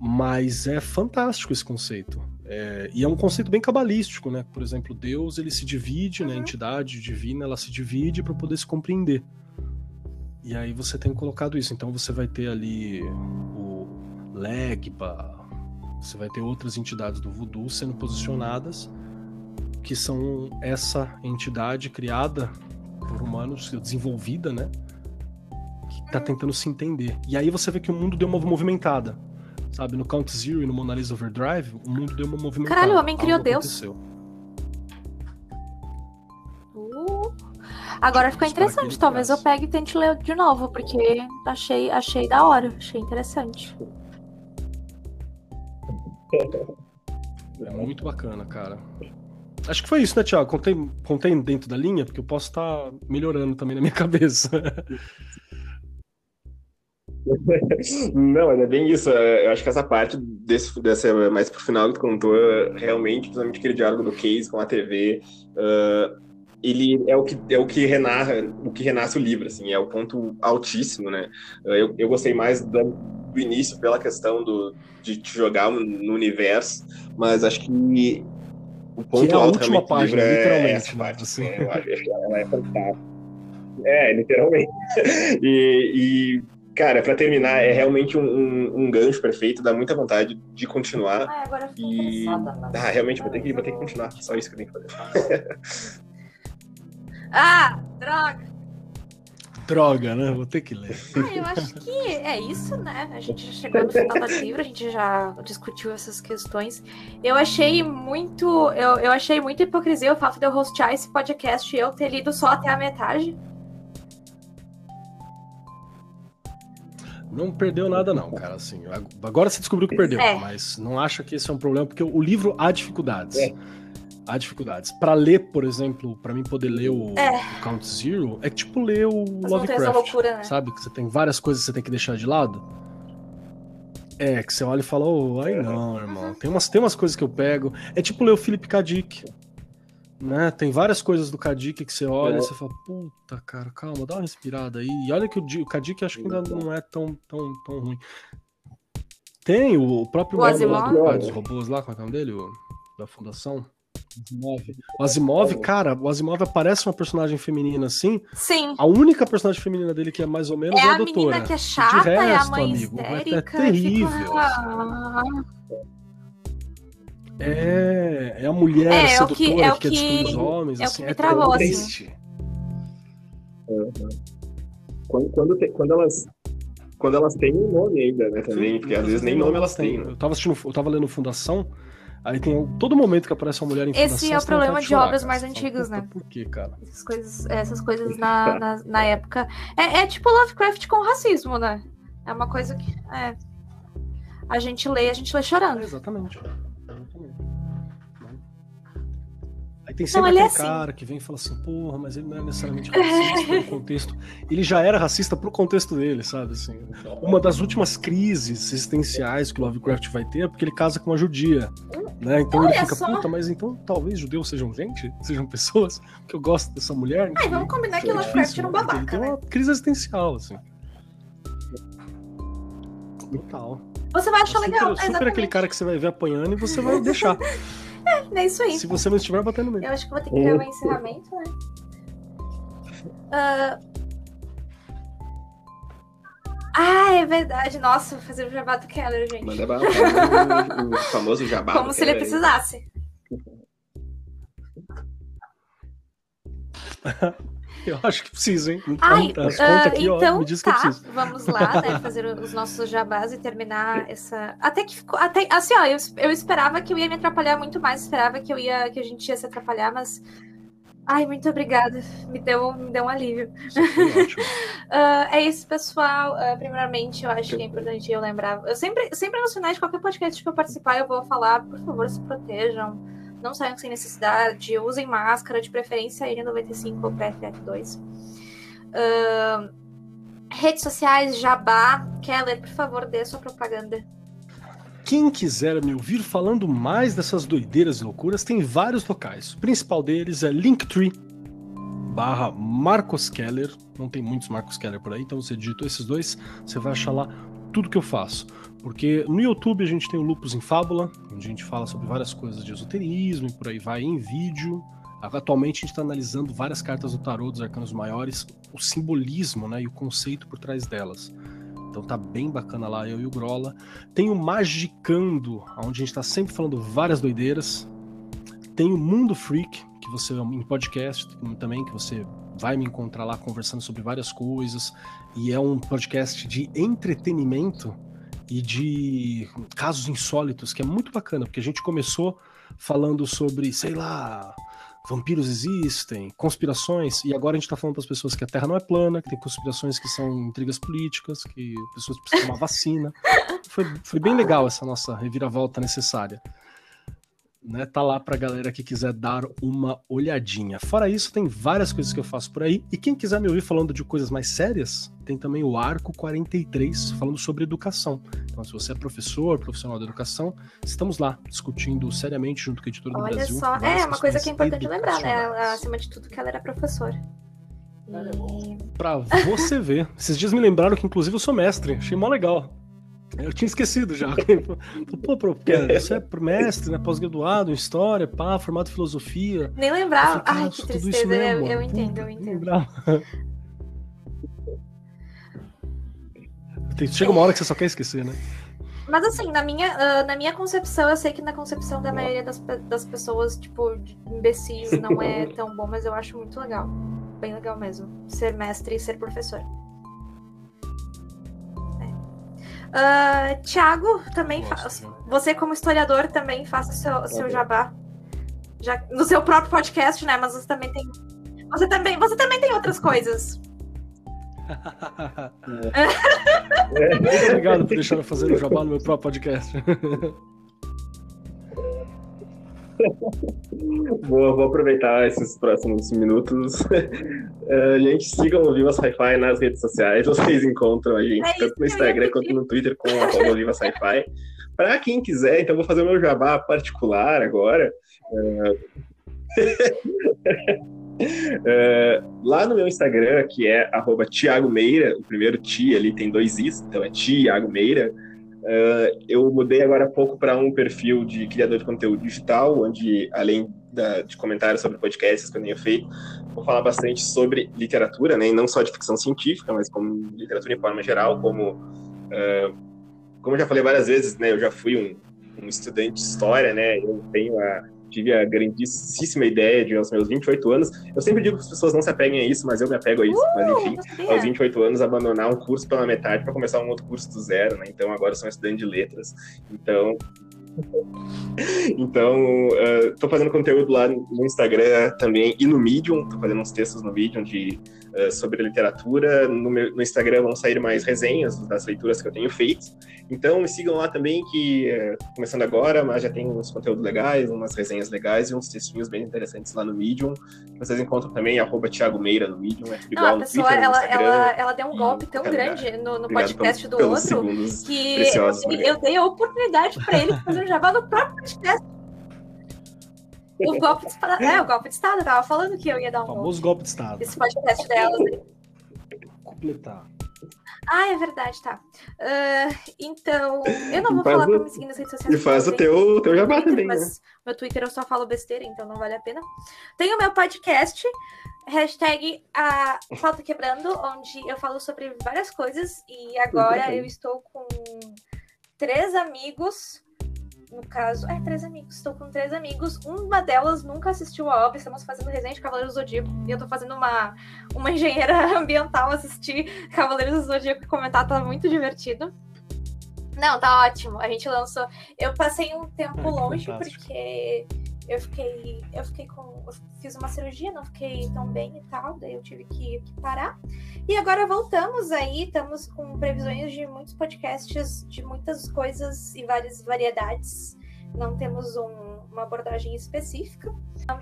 [SPEAKER 3] Mas é fantástico esse conceito. É, e é um conceito bem cabalístico, né? Por exemplo, Deus ele se divide, né? uhum. A entidade divina ela se divide para poder se compreender. E aí você tem colocado isso. Então você vai ter ali o Legba, você vai ter outras entidades do voodoo sendo posicionadas, que são essa entidade criada por humanos, desenvolvida, né? Que está tentando se entender. E aí você vê que o mundo deu uma movimentada Sabe, no Count Zero e no Mona Lisa Overdrive, o mundo deu uma movimentada.
[SPEAKER 2] Caralho, o homem criou Deus. Uh. Agora ficou interessante. Talvez eu pegue e tente ler de novo, porque achei, achei da hora, achei interessante.
[SPEAKER 3] É muito bacana, cara. Acho que foi isso, né, Thiago? Contei, contei dentro da linha, porque eu posso estar tá melhorando também na minha cabeça.
[SPEAKER 1] Não, é bem isso. É, eu acho que essa parte desse, dessa mais pro final que tu contou, realmente, principalmente aquele diálogo do Case com a TV, uh, ele é o que é o que renarra, o que renasce o livro, assim, é o ponto altíssimo, né? Uh, eu, eu gostei mais do, do início pela questão do, de te jogar no universo, mas acho que o ponto que é alto
[SPEAKER 3] última página,
[SPEAKER 1] livro
[SPEAKER 3] é
[SPEAKER 1] essa parte. Assim. É, eu acho que ela é fantástica. É, literalmente. e, e Cara, para terminar, é realmente um, um, um, gancho perfeito, dá muita vontade de continuar.
[SPEAKER 2] Ah, agora eu e...
[SPEAKER 1] Ah, realmente, vou ter, que, vou ter que continuar. Só isso que eu tenho que fazer.
[SPEAKER 2] ah, droga!
[SPEAKER 3] Droga, né? Vou ter que ler.
[SPEAKER 2] Ah, eu acho que é isso, né? A gente já chegou no final do livro, a gente já discutiu essas questões. Eu achei muito. Eu, eu achei muito hipocrisia o fato de eu hostear esse podcast e eu ter lido só até a metade.
[SPEAKER 3] Não perdeu nada, não, cara. Assim, agora você descobriu que perdeu, é. mas não acha que esse é um problema, porque o livro há dificuldades. É. Há dificuldades. Para ler, por exemplo, para mim poder ler o, é. o, Count Zero, é tipo ler o mas Lovecraft. Loucura, né? Sabe? Que você tem várias coisas que você tem que deixar de lado. É, que você olha e fala, oh, aí não, irmão. Uhum. Tem umas, tem umas coisas que eu pego. É tipo ler o Philip K. Dick. Né? Tem várias coisas do Kadik que você olha é. e você fala, puta, cara, calma, dá uma respirada aí. E olha que o, o Kadik acho que ainda não é tão, tão, tão ruim. Tem o, próprio
[SPEAKER 2] o Asimov.
[SPEAKER 3] do dos robôs lá, qual é o nome dele? O, da fundação. Asimov. O Asimov, cara, o Asimov aparece uma personagem feminina assim.
[SPEAKER 2] Sim.
[SPEAKER 3] A única personagem feminina dele que é mais ou menos é, é a, a doutora.
[SPEAKER 2] menina que é chata,
[SPEAKER 3] resto,
[SPEAKER 2] é a mãe
[SPEAKER 3] amigo,
[SPEAKER 2] é
[SPEAKER 3] histérica. É terrível. É, é a mulher é, sedutora é que, é que, que os homens.
[SPEAKER 2] É
[SPEAKER 3] assim,
[SPEAKER 2] o que me é travou, assim.
[SPEAKER 1] Uhum. Quando, quando, te, quando, elas quando elas têm um nome ainda, né, também, porque às vezes nem nome elas têm. Né?
[SPEAKER 3] Eu tava assistindo, eu tava lendo Fundação, aí tem todo momento que aparece uma mulher em Fundação.
[SPEAKER 2] Esse é o problema de chorar, obras mais antigas, né?
[SPEAKER 3] Por quê, cara?
[SPEAKER 2] Essas coisas, essas coisas na, na, na época. É, é, tipo Lovecraft com racismo, né? É uma coisa que. É, a gente lê, a gente lê chorando. É,
[SPEAKER 3] exatamente. Aí tem sempre não, aquele é assim. cara que vem e fala assim, porra, mas ele não é necessariamente racista pelo contexto. Ele já era racista pro contexto dele, sabe? Assim, uma das últimas crises existenciais que o Lovecraft vai ter é porque ele casa com uma judia. Né? Então Olha ele fica, só. puta, mas então talvez judeus sejam gente? Sejam pessoas? Que eu gosto dessa mulher?
[SPEAKER 2] Ai, vamos combinar que o Lovecraft era um babaca. Ele
[SPEAKER 3] tem uma
[SPEAKER 2] né?
[SPEAKER 3] crise existencial, assim. Total.
[SPEAKER 2] Você vai achar
[SPEAKER 3] super,
[SPEAKER 2] legal.
[SPEAKER 3] Super aquele cara que você vai ver apanhando e você vai deixar.
[SPEAKER 2] É, isso aí.
[SPEAKER 3] Se você não estiver batendo mesmo.
[SPEAKER 2] Eu acho que vou ter que gravar encerramento, né? Uh... Ah, é verdade. Nossa, vou fazer o jabá do Keller, gente.
[SPEAKER 1] Manda o, o famoso jabá
[SPEAKER 2] Como se ele precisasse.
[SPEAKER 3] Eu acho que precisa, hein?
[SPEAKER 2] Ai, uh, conta aqui, então, ó, me diz tá, que precisa. Vamos lá, né? Fazer os nossos jabás e terminar essa. Até que ficou. Até, assim, ó, eu, eu esperava que eu ia me atrapalhar muito mais, esperava que eu ia, que a gente ia se atrapalhar, mas. Ai, muito obrigada. Me deu, me deu um alívio. uh, é isso, pessoal. Uh, primeiramente, eu acho que é importante eu lembrar. Eu sempre, sempre no final de qualquer podcast que eu participar, eu vou falar, por favor, se protejam não saiam sem necessidade, usem máscara, de preferência N95 ou PFF2. Uh, redes sociais, Jabá. Keller, por favor, dê sua propaganda.
[SPEAKER 3] Quem quiser me ouvir falando mais dessas doideiras e loucuras, tem vários locais. O principal deles é Linktree barra Marcos Keller. Não tem muitos Marcos Keller por aí, então você digitou esses dois, você vai achar lá tudo que eu faço. Porque no YouTube a gente tem o Lupus em Fábula, onde a gente fala sobre várias coisas de esoterismo e por aí vai em vídeo. Atualmente a gente está analisando várias cartas do tarô dos arcanos maiores, o simbolismo né, e o conceito por trás delas. Então tá bem bacana lá, eu e o Grola. Tem o Magicando, onde a gente está sempre falando várias doideiras. Tem o Mundo Freak, que você em podcast também, que você vai me encontrar lá conversando sobre várias coisas. E é um podcast de entretenimento e de casos insólitos, que é muito bacana, porque a gente começou falando sobre, sei lá, vampiros existem, conspirações, e agora a gente tá falando para as pessoas que a Terra não é plana, que tem conspirações que são intrigas políticas, que pessoas precisam uma vacina. Foi, foi bem legal essa nossa reviravolta necessária né, tá lá pra galera que quiser dar uma olhadinha. Fora isso, tem várias coisas que eu faço por aí. E quem quiser me ouvir falando de coisas mais sérias, tem também o Arco 43, falando sobre educação. Então, se você é professor, profissional da educação, estamos lá discutindo seriamente junto com a editora do
[SPEAKER 2] Olha
[SPEAKER 3] Brasil.
[SPEAKER 2] Olha só, é uma coisa que é importante lembrar, né? Acima de tudo, que ela era professora.
[SPEAKER 3] E... Pra você ver. Esses dias me lembraram que, inclusive, eu sou mestre. Achei mó legal. Eu tinha esquecido já. Pô, porque você é mestre, né? Pós-graduado em história, pá, formado em filosofia.
[SPEAKER 2] Nem lembrava. Ai, que tristeza. Mesmo, eu, eu entendo, eu entendo. Lembrava.
[SPEAKER 3] Chega uma hora que você só quer esquecer, né?
[SPEAKER 2] Mas assim, na minha, uh, na minha concepção, eu sei que na concepção da maioria das, das pessoas, tipo, imbecis não é tão bom, mas eu acho muito legal. Bem legal mesmo. Ser mestre e ser professor. Uh, Tiago, também faz. Você, como historiador, também faça o seu, seu jabá. Já, no seu próprio podcast, né? Mas você também tem. Você também, você também tem outras coisas.
[SPEAKER 3] Muito obrigado por deixar eu fazer o jabá no meu próprio podcast.
[SPEAKER 1] Vou, vou, aproveitar esses próximos minutos. uh, gente, sigam o Viva Sci-Fi nas redes sociais. Vocês encontram a gente é tanto no Instagram quanto no Twitter com o Viva Sci-Fi. Para quem quiser, então vou fazer o meu jabá particular agora. Uh... uh, lá no meu Instagram, que é arroba Tiago Meira, o primeiro Ti ali tem dois Is, então é Tiago Meira. Uh, eu mudei agora há pouco para um perfil de criador de conteúdo digital, onde, além da, de comentários sobre podcasts que eu tenho feito, vou falar bastante sobre literatura, né, e não só de ficção científica, mas como literatura em forma geral, como, uh, como eu já falei várias vezes, né, eu já fui um, um estudante de história, né, eu tenho a tive a grandíssima ideia de, aos meus 28 anos, eu sempre digo que as pessoas não se apeguem a isso, mas eu me apego a isso, uh, mas enfim, aos 28 anos, abandonar um curso pela metade para começar um outro curso do zero, né? Então agora sou estudante de letras, então então, estou uh, fazendo conteúdo lá no Instagram também e no Medium. Estou fazendo uns textos no Medium de, uh, sobre literatura. No, meu, no, Instagram vão sair mais resenhas das leituras que eu tenho feito. Então, me sigam lá também, que uh, começando agora, mas já tem uns conteúdos legais, umas resenhas legais e uns textinhos bem interessantes lá no Medium. Vocês encontram também, arroba Thiago Meira no Medium. É igual
[SPEAKER 2] Não, a pessoa, Twitter, ela, ela, ela, deu um golpe tão grande no, no podcast do outro que eu, eu dei a oportunidade para ele fazer um jabá no próprio podcast. O golpe de Estado. É, o golpe de Estado. Eu tava falando que eu ia dar um. O
[SPEAKER 3] famoso golpe de Estado.
[SPEAKER 2] Esse podcast delas.
[SPEAKER 3] Completar.
[SPEAKER 2] Ah, é verdade, tá. Uh, então, eu não vou faz falar o... pra me seguir nas redes sociais.
[SPEAKER 1] E faz o teu, teu jabá também,
[SPEAKER 2] Mas
[SPEAKER 1] né?
[SPEAKER 2] meu Twitter eu só falo besteira, então não vale a pena. Tem o meu podcast, hashtag a Falta Quebrando, onde eu falo sobre várias coisas. E agora eu estou com três amigos no caso, é, três amigos. Estou com três amigos. Uma delas nunca assistiu a obra. Estamos fazendo resenha de Cavaleiros do Zodíaco. E eu tô fazendo uma, uma engenheira ambiental assistir Cavaleiros do Zodíaco e comentar. Tá muito divertido. Não, tá ótimo. A gente lançou. Eu passei um tempo é, longe fantástico. porque eu fiquei. Eu fiquei com. Eu fiz uma cirurgia, não fiquei tão bem e tal. Daí eu tive que, que parar. E agora voltamos aí, estamos com previsões de muitos podcasts, de muitas coisas e várias variedades. Não temos um, uma abordagem específica.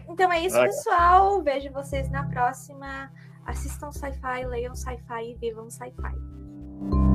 [SPEAKER 2] Então é isso, pessoal. Vejo vocês na próxima. Assistam sci-fi, leiam sci-fi e vivam sci-fi.